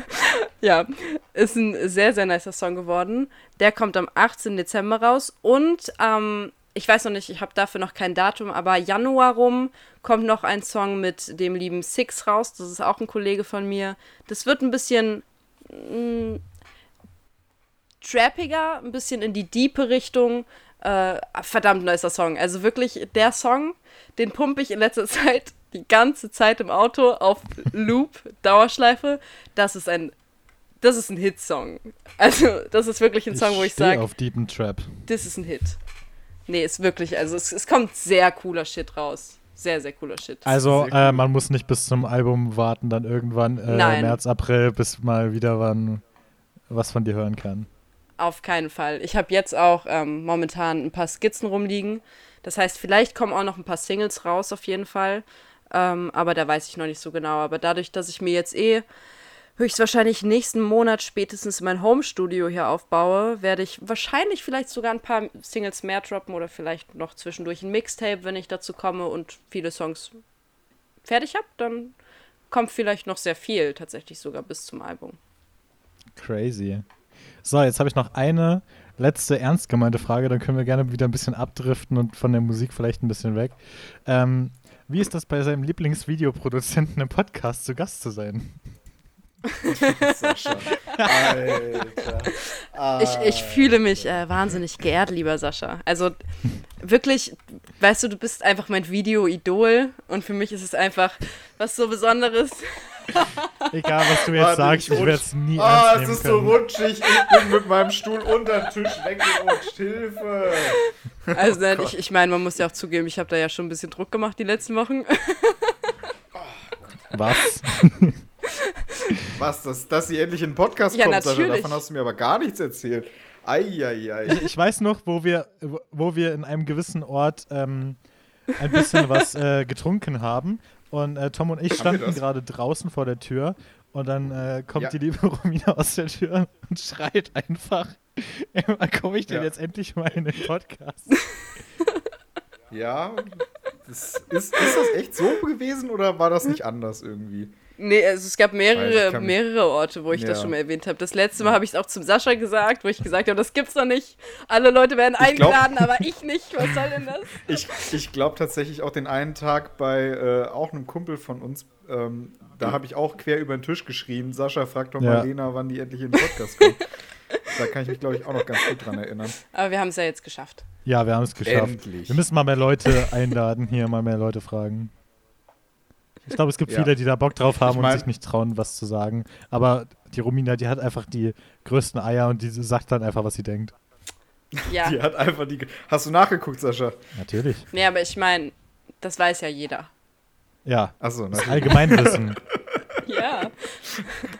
ja, ist ein sehr, sehr nicer Song geworden. Der kommt am 18. Dezember raus und ähm, ich weiß noch nicht, ich habe dafür noch kein Datum, aber Januar rum kommt noch ein Song mit dem lieben Six raus. Das ist auch ein Kollege von mir. Das wird ein bisschen mh, mm, trappiger, ein bisschen in die diepe Richtung. Äh, verdammt nicer Song. Also wirklich der Song, den pumpe ich in letzter Zeit die ganze Zeit im Auto auf Loop, Dauerschleife. Das ist ein, das ist ein Hitsong. Also, das ist wirklich ein Song, ich wo ich sage. auf Deep Trap. Das ist ein Hit. Nee, ist wirklich, also es, es kommt sehr cooler Shit raus. Sehr, sehr cooler Shit. Also, cool. äh, man muss nicht bis zum Album warten, dann irgendwann äh, März, April, bis mal wieder wann was von dir hören kann. Auf keinen Fall. Ich habe jetzt auch ähm, momentan ein paar Skizzen rumliegen. Das heißt, vielleicht kommen auch noch ein paar Singles raus, auf jeden Fall. Ähm, aber da weiß ich noch nicht so genau. Aber dadurch, dass ich mir jetzt eh höchstwahrscheinlich nächsten Monat spätestens mein Home-Studio hier aufbaue, werde ich wahrscheinlich vielleicht sogar ein paar Singles mehr droppen oder vielleicht noch zwischendurch ein Mixtape, wenn ich dazu komme und viele Songs fertig habe, dann kommt vielleicht noch sehr viel tatsächlich sogar bis zum Album. Crazy. So, jetzt habe ich noch eine letzte ernst gemeinte Frage, dann können wir gerne wieder ein bisschen abdriften und von der Musik vielleicht ein bisschen weg. Ähm, wie ist das bei seinem Lieblingsvideoproduzenten im Podcast zu Gast zu sein? Sascha. Alter. Ich, ich fühle mich äh, wahnsinnig geehrt, lieber Sascha. Also wirklich, weißt du, du bist einfach mein Video-Idol und für mich ist es einfach was so Besonderes. Egal, was du jetzt Warte, sagst, ich, ich werde es nie Ah, es ist können. so rutschig. Ich bin mit meinem Stuhl unter den Tisch weggerutscht. Hilfe! Also, nein, ich, ich meine, man muss ja auch zugeben, ich habe da ja schon ein bisschen Druck gemacht die letzten Wochen. Was? Was, dass, dass sie endlich in den Podcast ja, kommt, natürlich. davon hast du mir aber gar nichts erzählt. Eieiei. Ich, ich weiß noch, wo wir, wo wir in einem gewissen Ort ähm, ein bisschen was äh, getrunken haben und äh, Tom und ich standen gerade draußen vor der Tür und dann äh, kommt ja. die liebe Romina aus der Tür und schreit einfach, wann komme ich denn ja. jetzt endlich mal in den Podcast? Ja, das ist, ist das echt so gewesen oder war das nicht anders irgendwie? Nee, also es gab mehrere, mehrere Orte, wo ich ja. das schon mal erwähnt habe. Das letzte Mal habe ich es auch zum Sascha gesagt, wo ich gesagt habe, das gibt's doch nicht. Alle Leute werden eingeladen, aber ich nicht. Was soll denn das? Ich, ich glaube tatsächlich auch den einen Tag bei äh, auch einem Kumpel von uns, ähm, da habe ich auch quer über den Tisch geschrien, Sascha fragt doch ja. mal Lena, wann die endlich in den Podcast kommt. da kann ich mich, glaube ich, auch noch ganz gut dran erinnern. Aber wir haben es ja jetzt geschafft. Ja, wir haben es geschafft. Endlich. Wir müssen mal mehr Leute einladen, hier mal mehr Leute fragen. Ich glaube, es gibt ja. viele, die da Bock drauf haben ich mein, und sich nicht trauen, was zu sagen. Aber die Romina, die hat einfach die größten Eier und die sagt dann einfach, was sie denkt. Ja. Die hat einfach die. Hast du nachgeguckt, Sascha? Natürlich. Nee, aber ich meine, das weiß ja jeder. Ja. Achso, das Allgemeinwissen. ja.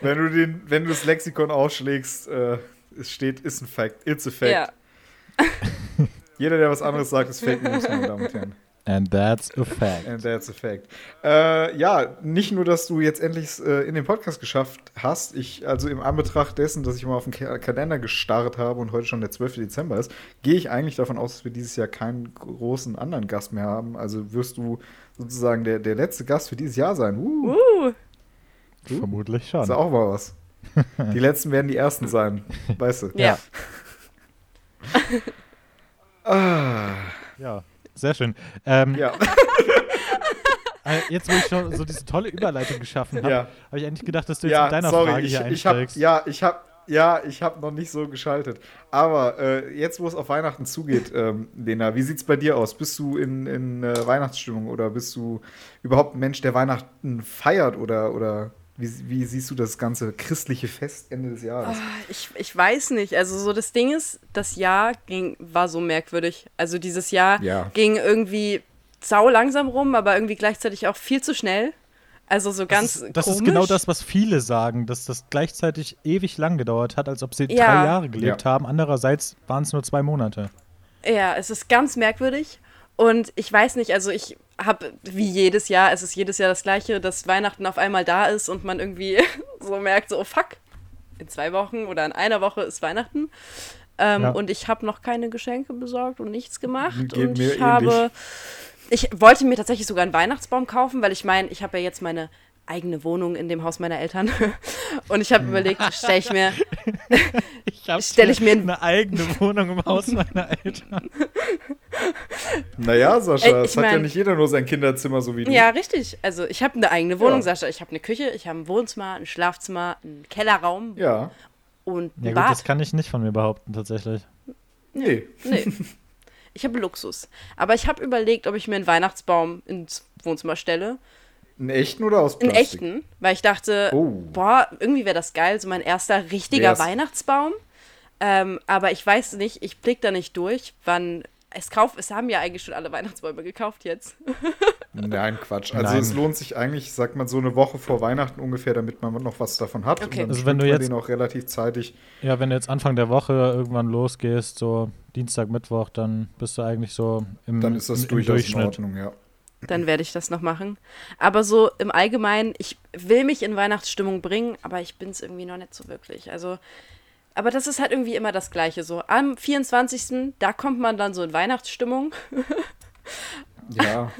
Wenn du, den, wenn du das Lexikon ausschlägst, äh, es steht, ist ein Fact. It's a Fact. Ja. Jeder, der was anderes sagt, ist Fake News, meine Damen und Herren. And that's a fact. And that's a fact. Äh, ja, nicht nur, dass du jetzt endlich äh, in den Podcast geschafft hast. Ich, also im Anbetracht dessen, dass ich mal auf den Kalender gestarrt habe und heute schon der 12. Dezember ist, gehe ich eigentlich davon aus, dass wir dieses Jahr keinen großen anderen Gast mehr haben. Also wirst du sozusagen der, der letzte Gast für dieses Jahr sein. Uh. Uh. uh. Vermutlich schon. Ist auch mal was. die letzten werden die ersten sein. Weißt du? Ja. ah. Ja. Sehr schön. Ähm, ja. Äh, jetzt, wo ich schon so diese tolle Überleitung geschaffen habe, ja. habe ich eigentlich gedacht, dass du jetzt ja, mit deiner sorry, Frage ich, hier einsteigst. Ich hab, ja, ich habe ja, ich habe noch nicht so geschaltet. Aber äh, jetzt, wo es auf Weihnachten zugeht, ähm, Lena, wie sieht es bei dir aus? Bist du in, in äh, Weihnachtsstimmung oder bist du überhaupt ein Mensch, der Weihnachten feiert oder, oder wie, wie, siehst du das ganze christliche Fest Ende des Jahres? Oh, ich, ich weiß nicht. Also so das Ding ist, das Jahr ging, war so merkwürdig. Also dieses Jahr ja. ging irgendwie sau langsam rum, aber irgendwie gleichzeitig auch viel zu schnell. Also so ganz das ist, das komisch. ist genau das, was viele sagen, dass das gleichzeitig ewig lang gedauert hat, als ob sie ja. drei Jahre gelebt ja. haben. Andererseits waren es nur zwei Monate. Ja, es ist ganz merkwürdig. Und ich weiß nicht, also ich habe wie jedes Jahr, es ist jedes Jahr das gleiche, dass Weihnachten auf einmal da ist und man irgendwie so merkt, so oh fuck, in zwei Wochen oder in einer Woche ist Weihnachten. Ähm, ja. Und ich habe noch keine Geschenke besorgt und nichts gemacht. Geht und ich ähnlich. habe, ich wollte mir tatsächlich sogar einen Weihnachtsbaum kaufen, weil ich meine, ich habe ja jetzt meine eigene Wohnung in dem Haus meiner Eltern. Und ich habe überlegt, stelle ich mir. ich stelle ich mir eine eigene Wohnung im Haus meiner Eltern. Naja, Sascha, es hat ja nicht jeder nur sein Kinderzimmer, so wie du. Ja, richtig. Also ich habe eine eigene Wohnung, ja. Sascha. Ich habe eine Küche, ich habe ein Wohnzimmer, ein Schlafzimmer, einen Kellerraum. Ja. Und ein ja, gut, Bad. das kann ich nicht von mir behaupten, tatsächlich. Nee. Nee. Ich habe Luxus. Aber ich habe überlegt, ob ich mir einen Weihnachtsbaum ins Wohnzimmer stelle. Einen echten oder aus Plastik? Einen echten, weil ich dachte, oh. boah, irgendwie wäre das geil, so mein erster richtiger Wär's. Weihnachtsbaum. Ähm, aber ich weiß nicht, ich blick da nicht durch, wann es kauft, es haben ja eigentlich schon alle Weihnachtsbäume gekauft jetzt. Nein, Quatsch. Also Nein. es lohnt sich eigentlich, sagt man, so eine Woche vor Weihnachten ungefähr, damit man noch was davon hat. Okay. also wenn du jetzt den auch relativ zeitig. Ja, wenn du jetzt Anfang der Woche irgendwann losgehst, so Dienstag, Mittwoch, dann bist du eigentlich so im Dann ist das im, durchaus Durchschnitt. in Ordnung, ja. Dann werde ich das noch machen. Aber so im Allgemeinen, ich will mich in Weihnachtsstimmung bringen, aber ich bin es irgendwie noch nicht so wirklich. Also, aber das ist halt irgendwie immer das Gleiche. So am 24. da kommt man dann so in Weihnachtsstimmung. ja.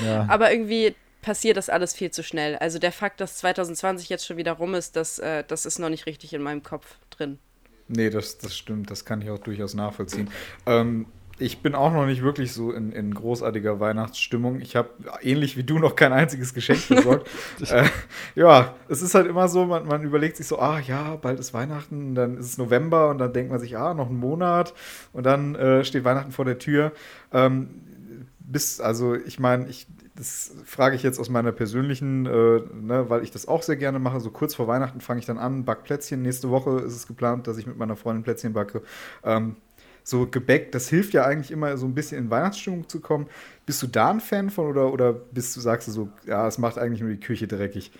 ja. Aber irgendwie passiert das alles viel zu schnell. Also der Fakt, dass 2020 jetzt schon wieder rum ist, das, äh, das ist noch nicht richtig in meinem Kopf drin. Nee, das, das stimmt. Das kann ich auch durchaus nachvollziehen. Ähm, ich bin auch noch nicht wirklich so in, in großartiger Weihnachtsstimmung. Ich habe ähnlich wie du noch kein einziges Geschenk besorgt. äh, ja, es ist halt immer so, man, man überlegt sich so, ah ja, bald ist Weihnachten, dann ist es November und dann denkt man sich, ah, noch einen Monat und dann äh, steht Weihnachten vor der Tür. Ähm, bis, also ich meine, ich, das frage ich jetzt aus meiner persönlichen, äh, ne, weil ich das auch sehr gerne mache. So kurz vor Weihnachten fange ich dann an, back Plätzchen. Nächste Woche ist es geplant, dass ich mit meiner Freundin Plätzchen backe. Ähm, so Gebäck, das hilft ja eigentlich immer so ein bisschen in Weihnachtsstimmung zu kommen. Bist du da ein Fan von oder, oder bist du, sagst du so, ja, es macht eigentlich nur die Küche dreckig?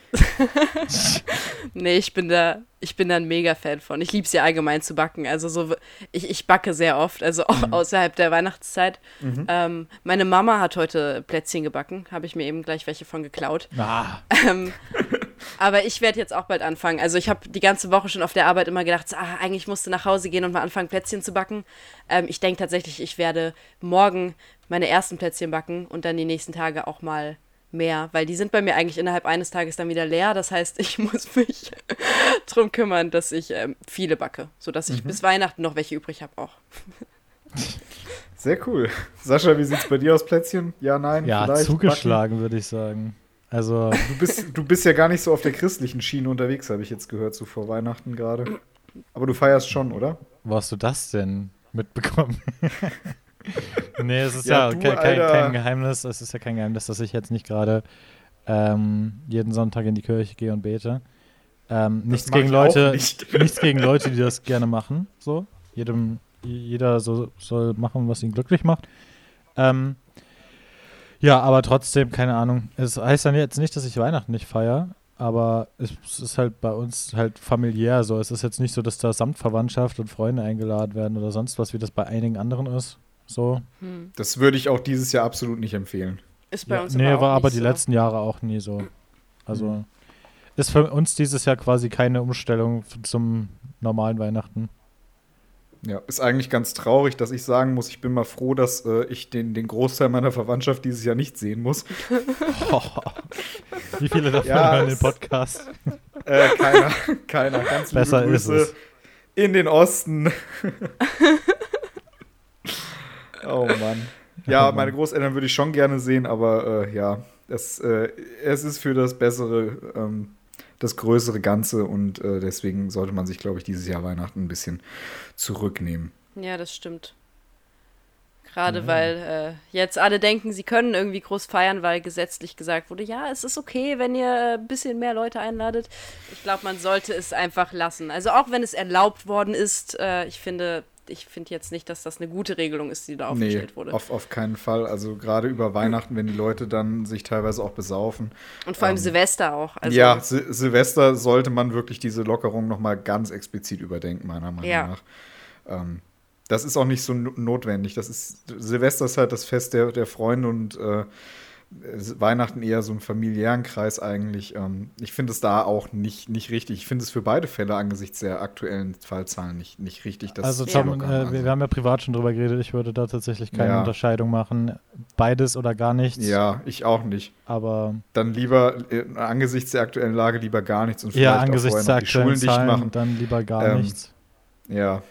nee, ich bin da, ich bin da ein Mega-Fan von. Ich liebe es ja allgemein zu backen. Also so, ich, ich backe sehr oft, also auch mhm. außerhalb der Weihnachtszeit. Mhm. Ähm, meine Mama hat heute Plätzchen gebacken, habe ich mir eben gleich welche von geklaut. Ah. Ähm, aber ich werde jetzt auch bald anfangen. Also ich habe die ganze Woche schon auf der Arbeit immer gedacht, ah, eigentlich musste nach Hause gehen und mal anfangen, Plätzchen zu backen. Ähm, ich denke tatsächlich, ich werde morgen meine ersten Plätzchen backen und dann die nächsten Tage auch mal mehr, weil die sind bei mir eigentlich innerhalb eines Tages dann wieder leer. Das heißt, ich muss mich darum kümmern, dass ich ähm, viele backe, sodass ich mhm. bis Weihnachten noch welche übrig habe auch. Sehr cool. Sascha, wie sieht es bei dir aus, Plätzchen? Ja, nein? Ja, zugeschlagen, würde ich sagen. Also. Du bist, du bist ja gar nicht so auf der christlichen Schiene unterwegs, habe ich jetzt gehört, so vor Weihnachten gerade. Aber du feierst schon, oder? Wo hast du das denn mitbekommen? nee, es ist ja, ja du, kein, kein, Geheimnis. Es ist ja kein Geheimnis, dass ich jetzt nicht gerade ähm, jeden Sonntag in die Kirche gehe und bete. Ähm, nichts gegen Leute, nicht. nichts gegen Leute, die das gerne machen. So, jedem, jeder so, soll machen, was ihn glücklich macht. Ähm, ja, aber trotzdem, keine Ahnung. Es heißt dann jetzt nicht, dass ich Weihnachten nicht feiere, aber es, ist halt bei uns halt familiär so. Es ist jetzt nicht so, dass da Samtverwandtschaft und Freunde eingeladen werden oder sonst was, wie das bei einigen anderen ist. So. Hm. Das würde ich auch dieses Jahr absolut nicht empfehlen. Ist bei ja, uns Nee, aber war aber die so. letzten Jahre auch nie so. Also hm. ist für uns dieses Jahr quasi keine Umstellung zum normalen Weihnachten. Ja, ist eigentlich ganz traurig, dass ich sagen muss, ich bin mal froh, dass äh, ich den, den Großteil meiner Verwandtschaft dieses Jahr nicht sehen muss. oh. Wie viele davon ja, hören den Podcast? Äh, keiner, keiner. Ganz liebe Besser Grüße ist es. in den Osten. oh Mann. Ja, meine Großeltern würde ich schon gerne sehen, aber äh, ja, es, äh, es ist für das Bessere ähm, das größere Ganze und äh, deswegen sollte man sich, glaube ich, dieses Jahr Weihnachten ein bisschen zurücknehmen. Ja, das stimmt. Gerade ja. weil äh, jetzt alle denken, sie können irgendwie groß feiern, weil gesetzlich gesagt wurde, ja, es ist okay, wenn ihr ein bisschen mehr Leute einladet. Ich glaube, man sollte es einfach lassen. Also auch wenn es erlaubt worden ist, äh, ich finde, ich finde jetzt nicht, dass das eine gute Regelung ist, die da aufgestellt nee, wurde. Auf, auf keinen Fall. Also gerade über Weihnachten, wenn die Leute dann sich teilweise auch besaufen. Und vor allem ähm, Silvester auch. Also ja, Sil Silvester sollte man wirklich diese Lockerung nochmal ganz explizit überdenken, meiner Meinung ja. nach. Ähm, das ist auch nicht so notwendig. Das ist Silvester ist halt das Fest der, der Freunde und äh, Weihnachten eher so im familiären Kreis eigentlich. Ähm, ich finde es da auch nicht, nicht richtig. Ich finde es für beide Fälle angesichts der aktuellen Fallzahlen nicht, nicht richtig. also Tom, äh, wir, wir, haben ja privat schon drüber geredet. Ich würde da tatsächlich keine ja. Unterscheidung machen. Beides oder gar nichts. Ja, ich auch nicht. Aber dann lieber äh, angesichts der aktuellen Lage lieber gar nichts und vielleicht ja, angesichts auch der aktuellen die Schulen Zahlen, dicht machen. Dann lieber gar ähm, nichts. Ja.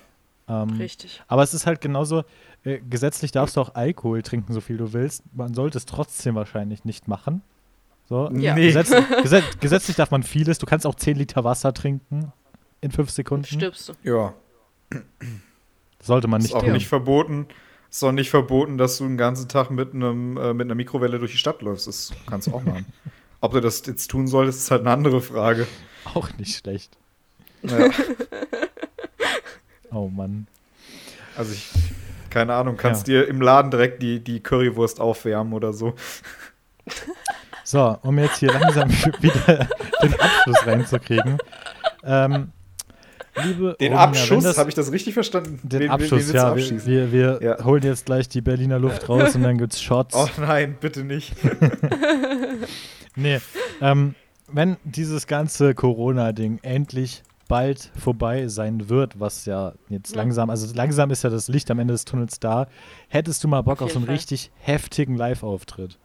Ähm, Richtig. Aber es ist halt genauso, äh, gesetzlich darfst du auch Alkohol trinken, so viel du willst. Man sollte es trotzdem wahrscheinlich nicht machen. So. Ja. Nee. Gesetz, gesetz, gesetzlich darf man vieles. Du kannst auch 10 Liter Wasser trinken in 5 Sekunden. Stirbst du. Ja. Sollte man nicht. Ist auch nicht verboten. Ist auch nicht verboten, dass du den ganzen Tag mit, einem, äh, mit einer Mikrowelle durch die Stadt läufst. Das kannst du auch machen. Ob du das jetzt tun solltest, ist halt eine andere Frage. Auch nicht schlecht. Ja. oh Mann. Also ich keine Ahnung, kannst ja. dir im Laden direkt die, die Currywurst aufwärmen oder so. So, um jetzt hier langsam wieder den Abschluss reinzukriegen. Ähm, liebe Den Romina, Abschuss, habe ich das richtig verstanden? Den wen- Abschuss, willst ja. Wir, wir, wir Ja. holen jetzt gleich die Berliner Luft raus und dann gibt's Shots. Oh nein, bitte nicht. Nee, ähm, wenn dieses ganze Corona-Ding endlich bald vorbei sein wird, was ja jetzt Ja. langsam, also langsam ist ja das Licht am Ende des Tunnels da, hättest du mal Bock Auf auf, so einen Fall. richtig heftigen Live-Auftritt?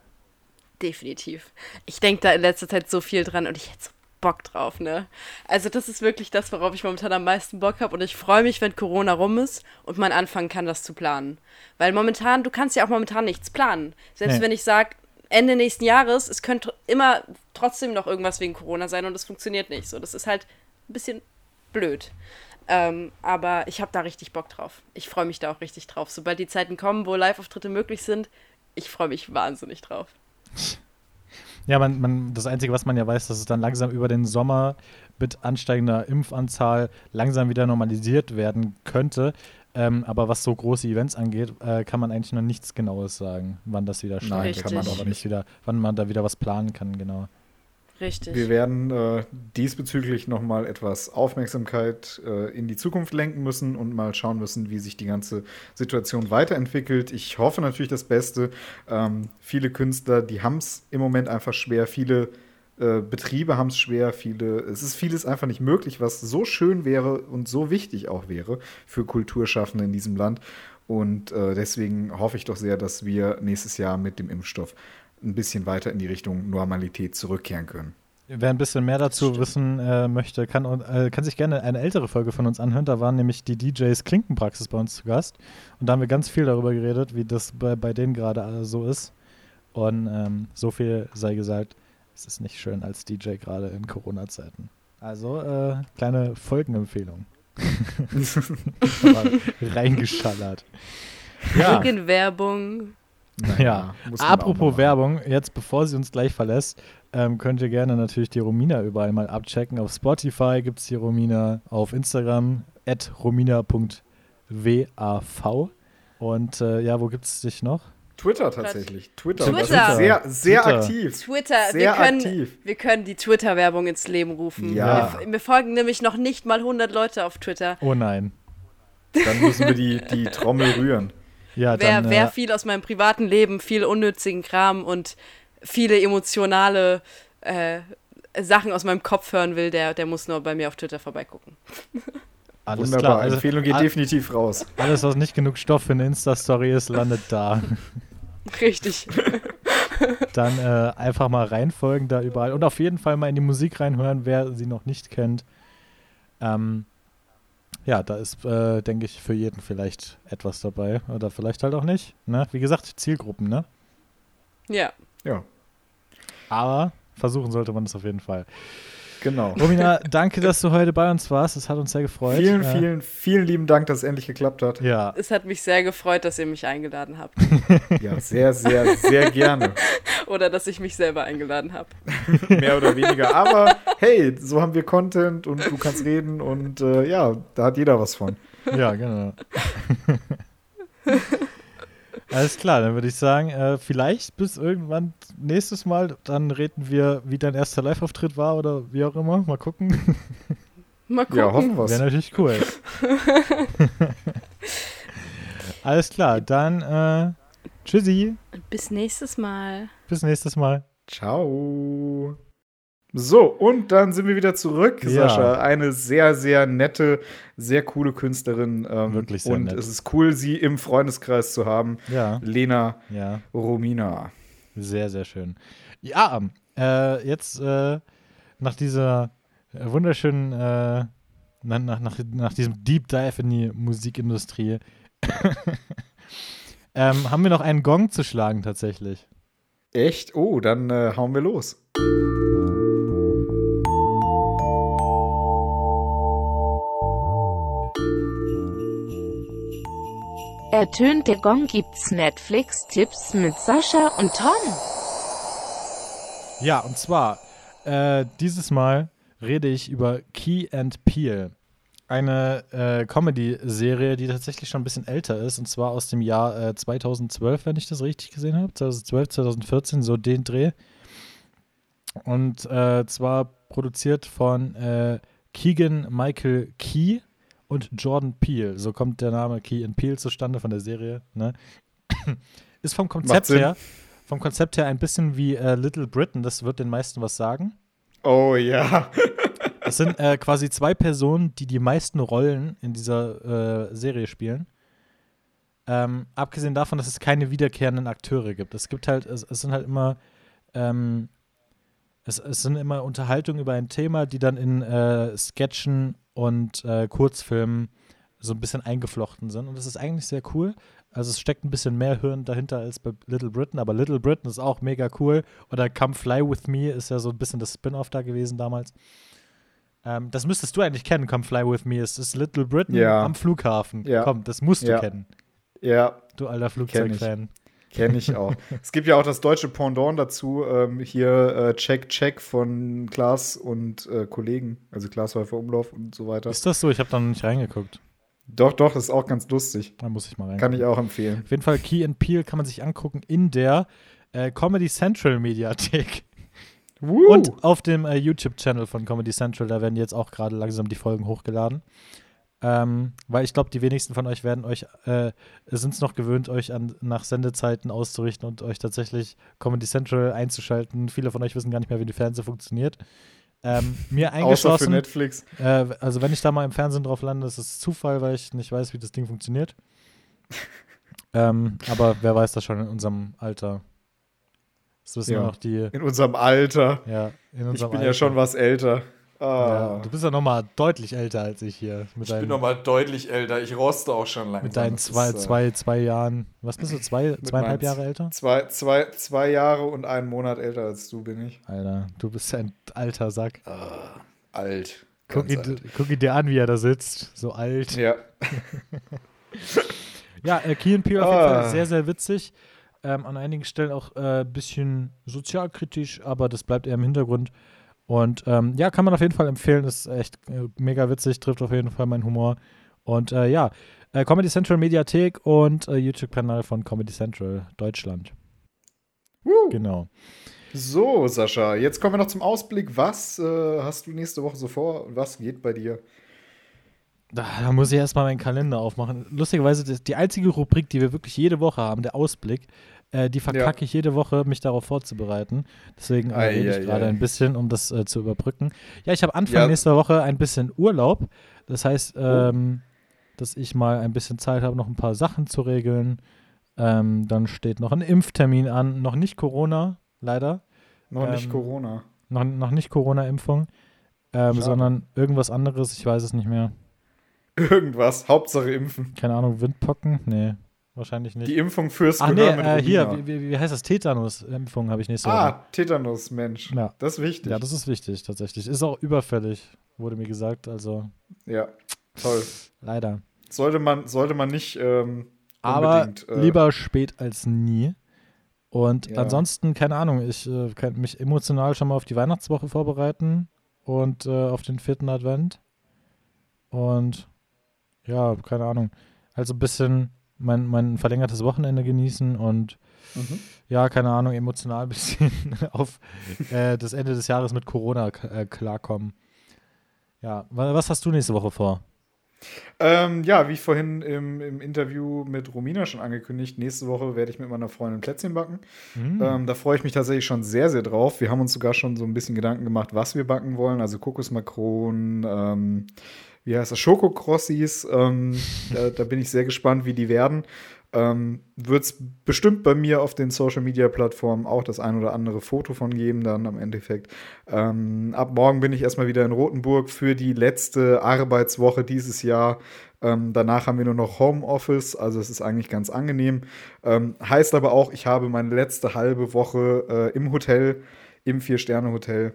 Definitiv. Ich denke da in letzter Zeit so viel dran und ich hätte so Bock drauf, ne? Also das ist wirklich das, worauf ich momentan am meisten Bock habe und ich freue mich, wenn Corona rum ist und man anfangen kann, das zu planen. Weil momentan, du kannst ja auch momentan nichts planen. Selbst Nee. wenn ich sage, Ende nächsten Jahres, es könnte immer trotzdem noch irgendwas wegen Corona sein und es funktioniert nicht. So, das ist halt ein bisschen blöd. Ähm, aber ich habe da richtig Bock drauf. Ich freue mich da auch richtig drauf. Sobald die Zeiten kommen, wo Live-Auftritte möglich sind, ich freue mich wahnsinnig drauf. Ja, man, man, das Einzige, was man ja weiß, dass es dann langsam über den Sommer mit ansteigender Impfanzahl langsam wieder normalisiert werden könnte. Ähm, aber was so große Events angeht, äh, kann man eigentlich noch nichts Genaues sagen, wann das wieder Nein, startet. kann man das nicht. Wieder, wann man da wieder was planen kann, genau. Richtig. Wir werden äh, diesbezüglich nochmal etwas Aufmerksamkeit äh, in die Zukunft lenken müssen und mal schauen müssen, wie sich die ganze Situation weiterentwickelt. Ich hoffe natürlich das Beste. Ähm, viele Künstler, die haben es im Moment einfach schwer. Viele äh, Betriebe haben es schwer. Viele, es ist vieles einfach nicht möglich, was so schön wäre und so wichtig auch wäre für Kulturschaffende in diesem Land. Und äh, deswegen hoffe ich doch sehr, dass wir nächstes Jahr mit dem Impfstoff ein bisschen weiter in die Richtung Normalität zurückkehren können. Wer ein bisschen mehr dazu wissen äh, möchte, kann, äh, kann sich gerne eine ältere Folge von uns anhören. Da waren nämlich die DJs Klinkenpraxis bei uns zu Gast. Und da haben wir ganz viel darüber geredet, wie das bei, bei denen gerade so ist. Und ähm, so viel sei gesagt, es ist nicht schön als DJ gerade in Corona-Zeiten. Also, äh, kleine Folgenempfehlung. Reingeschallert. Ja. Werbung. Ja, apropos Werbung, jetzt bevor sie uns gleich verlässt, ähm, könnt ihr gerne natürlich die Romina überall mal abchecken. Auf Spotify gibt es die Romina, auf Instagram at romina.wav. Und äh, ja, wo gibt es dich noch? Twitter tatsächlich. Twitter. Twitter. Sehr, sehr Twitter. aktiv. Twitter, wir Sehr können, aktiv. wir können die Twitter-Werbung ins Leben rufen. Ja. Wir, mir folgen nämlich noch nicht mal 100 Leute auf Twitter. Oh nein. Dann müssen wir die, die Trommel rühren. Ja, wer, dann, wer äh, viel aus meinem privaten Leben, viel unnützigen Kram und viele emotionale äh, Sachen aus meinem Kopf hören will, der, der muss nur bei mir auf Twitter vorbeigucken. alles Wunderbar. klar. Also, Empfehlung geht definitiv raus. alles, was nicht genug Stoff für eine Insta-Story ist, landet da. Richtig. Dann äh, einfach mal reinfolgen da überall und auf jeden Fall mal in die Musik reinhören, wer sie noch nicht kennt. Ähm, ja, da ist, äh, denke ich, für jeden vielleicht etwas dabei oder vielleicht halt auch nicht. Ne? Wie gesagt, Zielgruppen, ne? Ja. Ja, Aber versuchen sollte man es auf jeden Fall. Genau. Romina, danke, dass du heute bei uns warst. Es hat uns sehr gefreut. Vielen, Äh, vielen, vielen lieben Dank, dass es endlich geklappt hat. Ja, Es hat mich sehr gefreut, dass ihr mich eingeladen habt. Ja, sehr, sehr, sehr gerne. Oder dass ich mich selber eingeladen habe. Mehr oder weniger. Aber hey, so haben wir Content und du kannst reden und äh, ja, da hat jeder was von. ja, genau. Alles klar, dann würde ich sagen, äh, vielleicht bis irgendwann nächstes Mal, dann reden wir, wie dein erster Live-Auftritt war oder wie auch immer. Mal gucken. Mal gucken. Ja, hoffen Wäre wir natürlich cool. Alles klar, dann äh, tschüssi, Bis nächstes Mal. bis nächstes Mal. Ciao. So, und dann sind wir wieder zurück, Ja. Sascha. Eine sehr, sehr nette, sehr coole Künstlerin. Ähm, Wirklich sehr Und nett. es ist cool, sie im Freundeskreis zu haben. Ja, Lena ja, Romina. sehr, sehr schön. Ja, äh, jetzt äh, nach dieser wunderschönen, äh, nach, nach, nach, nach diesem Deep Dive in die Musikindustrie, ähm, haben wir noch einen Gong zu schlagen tatsächlich. Echt? Oh, dann äh, hauen wir los. Ertönt der Gong gibt's Netflix-Tipps mit Sascha und Tom. Ja, und zwar, äh, dieses Mal rede ich über Key and Peel. Eine äh, Comedy-Serie, die tatsächlich schon ein bisschen älter ist, und zwar aus dem Jahr äh, 2012, wenn ich das richtig gesehen habe. 2012, 2014, so den Dreh. Und äh, zwar produziert von äh, Keegan Michael Key und Jordan Peele. So kommt der Name Key and Peele zustande von der Serie. Ne? Ist vom Konzept her, vom Konzept her ein bisschen wie äh, Little Britain. Das wird den meisten was sagen. Oh ja. Es sind äh, quasi zwei Personen, die die meisten Rollen in dieser äh, Serie spielen. Ähm, abgesehen davon, dass es keine wiederkehrenden Akteure gibt. Es gibt halt, es, es sind halt immer, ähm, es, es, sind immer Unterhaltungen über ein Thema, die dann in äh, Sketchen und äh, Kurzfilmen so ein bisschen eingeflochten sind. Und das ist eigentlich sehr cool. Also es steckt ein bisschen mehr Hirn dahinter als bei Little Britain, aber Little Britain ist auch mega cool. Oder Come Fly With Me ist ja so ein bisschen das Spin-off da gewesen damals. Ähm, das müsstest du eigentlich kennen, Come Fly With Me. Es ist Little Britain ja. am Flughafen. Ja. Komm, das musst du Ja. kennen. Ja, Du alter Flugzeugfan. Kenne ich auch. es gibt ja auch das deutsche Pendant dazu. Ähm, hier äh, Check, Check von Klaas und äh, Kollegen. Also Klaas Häufer Umlauf und so weiter. Ist das so? Ich habe da noch nicht reingeguckt. Doch, doch, ist auch ganz lustig. Da muss ich mal rein. Kann ich auch empfehlen. Auf jeden Fall Key and Peel kann man sich angucken in der äh, Comedy Central Mediathek. Woo! Und auf dem äh, YouTube-Channel von Comedy Central, da werden jetzt auch gerade langsam die Folgen hochgeladen. Ähm, weil ich glaube, die wenigsten von euch werden euch, äh, sind es noch gewöhnt, euch an, nach Sendezeiten auszurichten und euch tatsächlich Comedy Central einzuschalten. Viele von euch wissen gar nicht mehr, wie die Fernsehen funktioniert. Ähm, mir Außer für eingeschlossen, Netflix. äh, also wenn ich da mal im Fernsehen drauf lande, ist es Zufall, weil ich nicht weiß, wie das Ding funktioniert. ähm, aber wer weiß das schon in unserem Alter. Das wissen Ja. noch die, In unserem Alter. ja, in unserem Ich bin Alter. ja schon was älter. Ja, Ah. du bist ja noch mal deutlich älter als ich hier. Mit ich bin deinen, noch mal deutlich älter. Ich roste auch schon langsam. mit deinen zwei, ist, äh, zwei, zwei Jahren. Was bist du? Zwei, zweieinhalb Jahre älter? Zwei, zwei, zwei Jahre und einen Monat älter als du bin ich. Alter, du bist ein alter Sack. Alt. Guck ihn, alt. guck ihn dir an, wie er da sitzt. So alt. Ja. Ja, äh, Key and Peele auf jeden Ah. Fall sehr, sehr witzig. Ähm, an einigen Stellen auch ein äh, bisschen sozialkritisch, aber das bleibt eher im Hintergrund. Und ähm, ja, kann man auf jeden Fall empfehlen. Ist echt äh, mega witzig, trifft auf jeden Fall meinen Humor. Und äh, ja, äh, Comedy Central Mediathek und äh, YouTube-Kanal von Comedy Central Deutschland. Woo. Genau. So, Sascha, jetzt kommen wir noch zum Ausblick. Was äh, hast du nächste Woche so vor und was geht bei dir? Da, da muss ich erstmal meinen Kalender aufmachen. Lustigerweise, die einzige Rubrik, die wir wirklich jede Woche haben, der Ausblick, äh, die verkacke ich jede Woche, mich darauf vorzubereiten. Deswegen äh, rede ich gerade ei. ein bisschen, um das äh, zu überbrücken. Ja, ich habe Anfang Ja. nächster Woche ein bisschen Urlaub. Das heißt, Oh. ähm, dass ich mal ein bisschen Zeit habe, noch ein paar Sachen zu regeln. Ähm, dann steht noch ein Impftermin an. Noch nicht Corona, leider. Noch nicht Ähm, Corona. Noch, noch nicht Corona-Impfung, ähm, sondern irgendwas anderes. Ich weiß es nicht mehr. Irgendwas. Hauptsache impfen. Keine Ahnung, Windpocken? Nee, wahrscheinlich nicht. Die Impfung fürs Ach nee, Gehör mit äh, hier, wie, wie, heißt das? Tetanus-Impfung habe ich nächste Woche. Ah, Tetanus, Mensch. Ja. Das ist wichtig. Ja, das ist wichtig, tatsächlich. Ist auch überfällig, wurde mir gesagt. Also Ja, toll. leider. Sollte man, sollte man nicht ähm, Aber äh, lieber spät als nie. Und Ja. ansonsten, keine Ahnung, ich äh, kann mich emotional schon mal auf die Weihnachtswoche vorbereiten und äh, auf den vierten Advent. Und ja, keine Ahnung. Also ein bisschen mein, mein verlängertes Wochenende genießen und Mhm. ja, keine Ahnung, emotional ein bisschen auf äh, das Ende des Jahres mit Corona äh, klarkommen. Ja, wa- was hast du nächste Woche vor? Ähm, ja, wie vorhin im, im Interview mit Romina schon angekündigt, nächste Woche werde ich mit meiner Freundin Plätzchen backen. Hm. Ähm, da freue ich mich tatsächlich schon sehr, sehr drauf. Wir haben uns sogar schon so ein bisschen Gedanken gemacht, was wir backen wollen. Also Kokosmakronen, ähm, wie heißt das, Schokokrossis. Ähm, da, da bin ich sehr gespannt, wie die werden. Ähm, Wird es bestimmt bei mir auf den Social Media Plattformen auch das ein oder andere Foto von geben, dann am Endeffekt. Ähm, ab morgen bin ich erstmal wieder in Rothenburg für die letzte Arbeitswoche dieses Jahr. Ähm, danach haben wir nur noch Homeoffice, also es ist eigentlich ganz angenehm. Ähm, heißt aber auch, ich habe meine letzte halbe Woche äh, im Hotel, im Vier-Sterne-Hotel.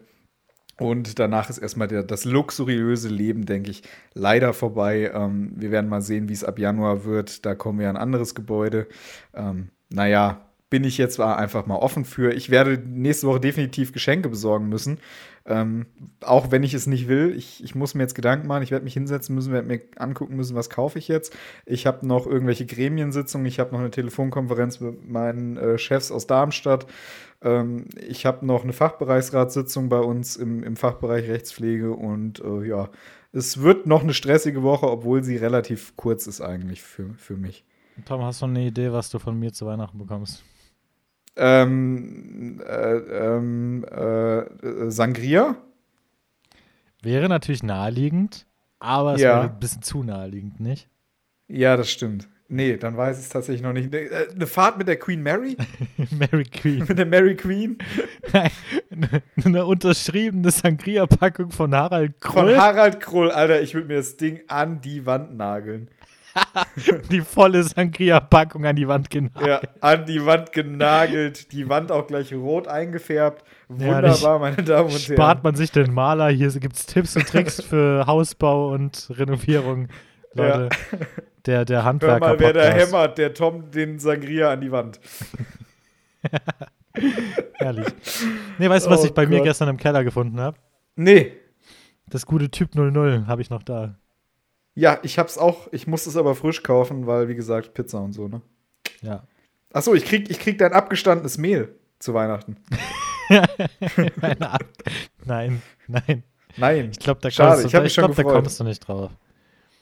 Und danach ist erstmal der, das luxuriöse Leben, denke ich, leider vorbei. Ähm, wir werden mal sehen, wie es ab Januar wird. Da kommen wir an ein anderes Gebäude. Ähm, naja, bin ich jetzt einfach mal offen für. Ich werde nächste Woche definitiv Geschenke besorgen müssen. Ähm, auch wenn ich es nicht will. Ich, ich muss mir jetzt Gedanken machen. Ich werde mich hinsetzen müssen, werde mir angucken müssen, was kaufe ich jetzt. Ich habe noch irgendwelche Gremiensitzungen. Ich habe noch eine Telefonkonferenz mit meinen äh, Chefs aus Darmstadt. Ähm, ich habe noch eine Fachbereichsratssitzung bei uns im, im Fachbereich Rechtspflege. Und äh, ja, es wird noch eine stressige Woche, obwohl sie relativ kurz ist eigentlich für, für mich. Tom, hast du eine Idee, was du von mir zu Weihnachten bekommst? Ähm, äh, ähm, äh, Sangria? Wäre natürlich naheliegend, aber es Ja. wäre ein bisschen zu naheliegend, nicht? Ja, das stimmt. Nee, dann weiß ich es tatsächlich noch nicht. Äh, Eine Fahrt mit der Queen Mary? Mary Queen. mit der Mary Queen? eine, eine unterschriebene Sangria-Packung von Harald Von Krull, Harald Krull. Alter, ich würde mir das Ding an die Wand nageln. die volle Sangria-Packung an die Wand genau. Ja, an die Wand genagelt. Die Wand auch gleich rot eingefärbt. Ja, Wunderbar, meine Damen und Spart Herren. man sich den Maler. Hier gibt es Tipps und Tricks für Hausbau und Renovierung. Leute, der, der Hör Handwerker. mal, wer da hämmert, der Tom den Sangria an die Wand. Herrlich. Nee, weißt du, was Oh ich bei mir Gott. gestern im Keller gefunden habe? Nee. Das gute Typ 00 habe ich noch da. Ja, ich hab's auch. Ich muss es aber frisch kaufen, weil, wie gesagt, Pizza und so, ne? Ja. Achso, ich krieg, ich krieg dein abgestandenes Mehl zu Weihnachten. Nein, nein. Nein. Ich glaube, da, Schade, kommst du- ich schon glaub, da kommst du nicht drauf.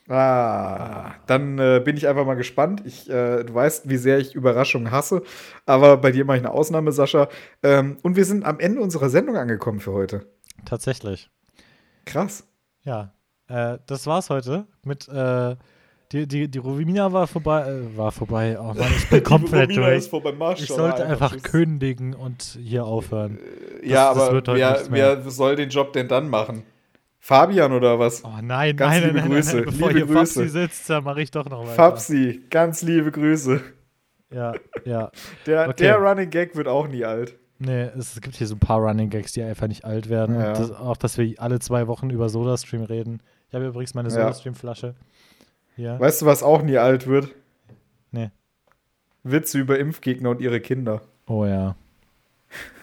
Ah, dann äh, bin ich einfach mal gespannt. Ich, äh, du weißt, wie sehr ich Überraschungen hasse, aber bei dir mache ich eine Ausnahme, Sascha. Ähm, und wir sind am Ende unserer Sendung angekommen für heute. Tatsächlich. Krass. Ja. Äh, das war's heute mit. Äh, die, die, die Romina war vorbei. Äh, war vorbei. Oh Mann, ich bin komplett durch. Ich sollte einfach kündigen und hier aufhören. Ja, das aber wird heute wer, wer soll den Job denn dann machen? Fabian oder was? Oh nein, Ganz nein, liebe nein, Grüße, nein, nein. Bevor liebe hier Fabsi Grüße. sitzt, da mache ich doch noch weiter. Fabsi, ganz liebe Grüße. Ja, ja. Der, Okay. der Running Gag wird auch nie alt. Nee, es gibt hier so ein paar Running Gags, die einfach nicht alt werden. Ja. Und das, auch, dass wir alle zwei Wochen über SodaStream reden. Ich habe übrigens meine Ja. SodaStream-Flasche. Ja. Weißt du, was auch nie alt wird? Nee. Witze über Impfgegner und ihre Kinder. Oh ja.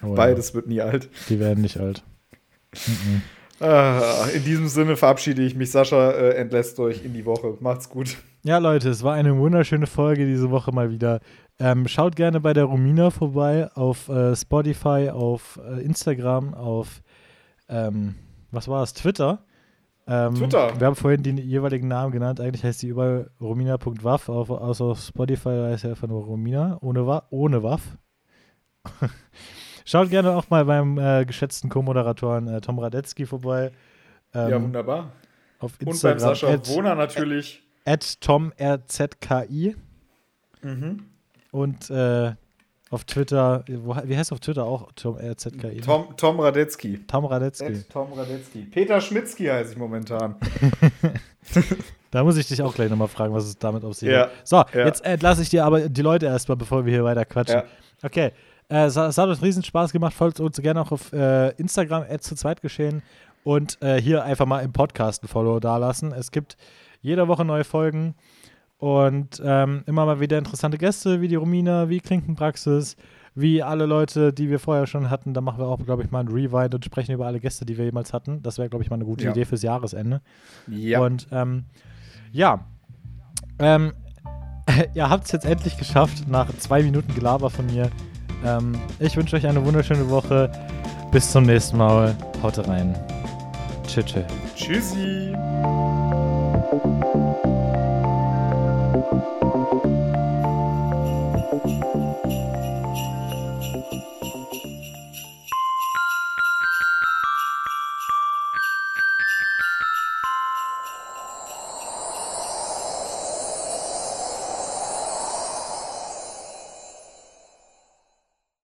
Oh, Beides wird nie alt. Ja. Die werden nicht alt. Mhm. Ah, in diesem Sinne verabschiede ich mich. Sascha äh, entlässt euch in die Woche. Macht's gut. Ja, Leute, es war eine wunderschöne Folge diese Woche mal wieder. Ähm, schaut gerne bei der Romina vorbei auf äh, Spotify, auf äh, Instagram, auf ähm, was war es? Twitter. Ähm, Twitter. Wir haben vorhin die jeweiligen Namen genannt. Eigentlich heißt sie überall romina.waff, außer auf Spotify heißt sie einfach nur Romina, ohne, Wa ohne Waff. Schaut gerne auch mal beim äh, geschätzten Co-Moderatoren äh, Tom Radetzky vorbei. Ähm, ja, wunderbar. Auf Und beim Instagram Sascha at, Wohner natürlich. at TomRZKI. Mhm. Und äh, auf Twitter, wo, wie heißt auf Twitter auch Tom RZKI? Tom, Tom Radetzky. Tom Radetzky. At Tom Radetzky. Peter Schmitzky heiße ich momentan. Da muss ich dich auch gleich nochmal fragen, was es damit auf sich Ja, hat. So, ja. jetzt entlasse ich dir aber die Leute erstmal, bevor wir hier weiter quatschen. Ja. Okay. Äh, es, es hat uns riesen Spaß gemacht. Folgt uns gerne auch auf äh, Instagram, zu zweit geschehen. Und äh, hier einfach mal im Podcast ein Follow dalassen. Es gibt jede Woche neue Folgen und ähm, immer mal wieder interessante Gäste, wie die Romina, wie Klinkenpraxis, wie alle Leute, die wir vorher schon hatten. Da machen wir auch, glaube ich, mal ein Rewind und sprechen über alle Gäste, die wir jemals hatten. Das wäre, glaube ich, mal eine gute Ja. Idee fürs Jahresende. Ja. Und ähm, ja, ähm, ihr habt es jetzt endlich geschafft, nach zwei Minuten Gelaber von mir. Ähm, ich wünsche euch eine wunderschöne Woche. Bis zum nächsten Mal. Haut rein. Tschüss. tschüss. Tschüssi.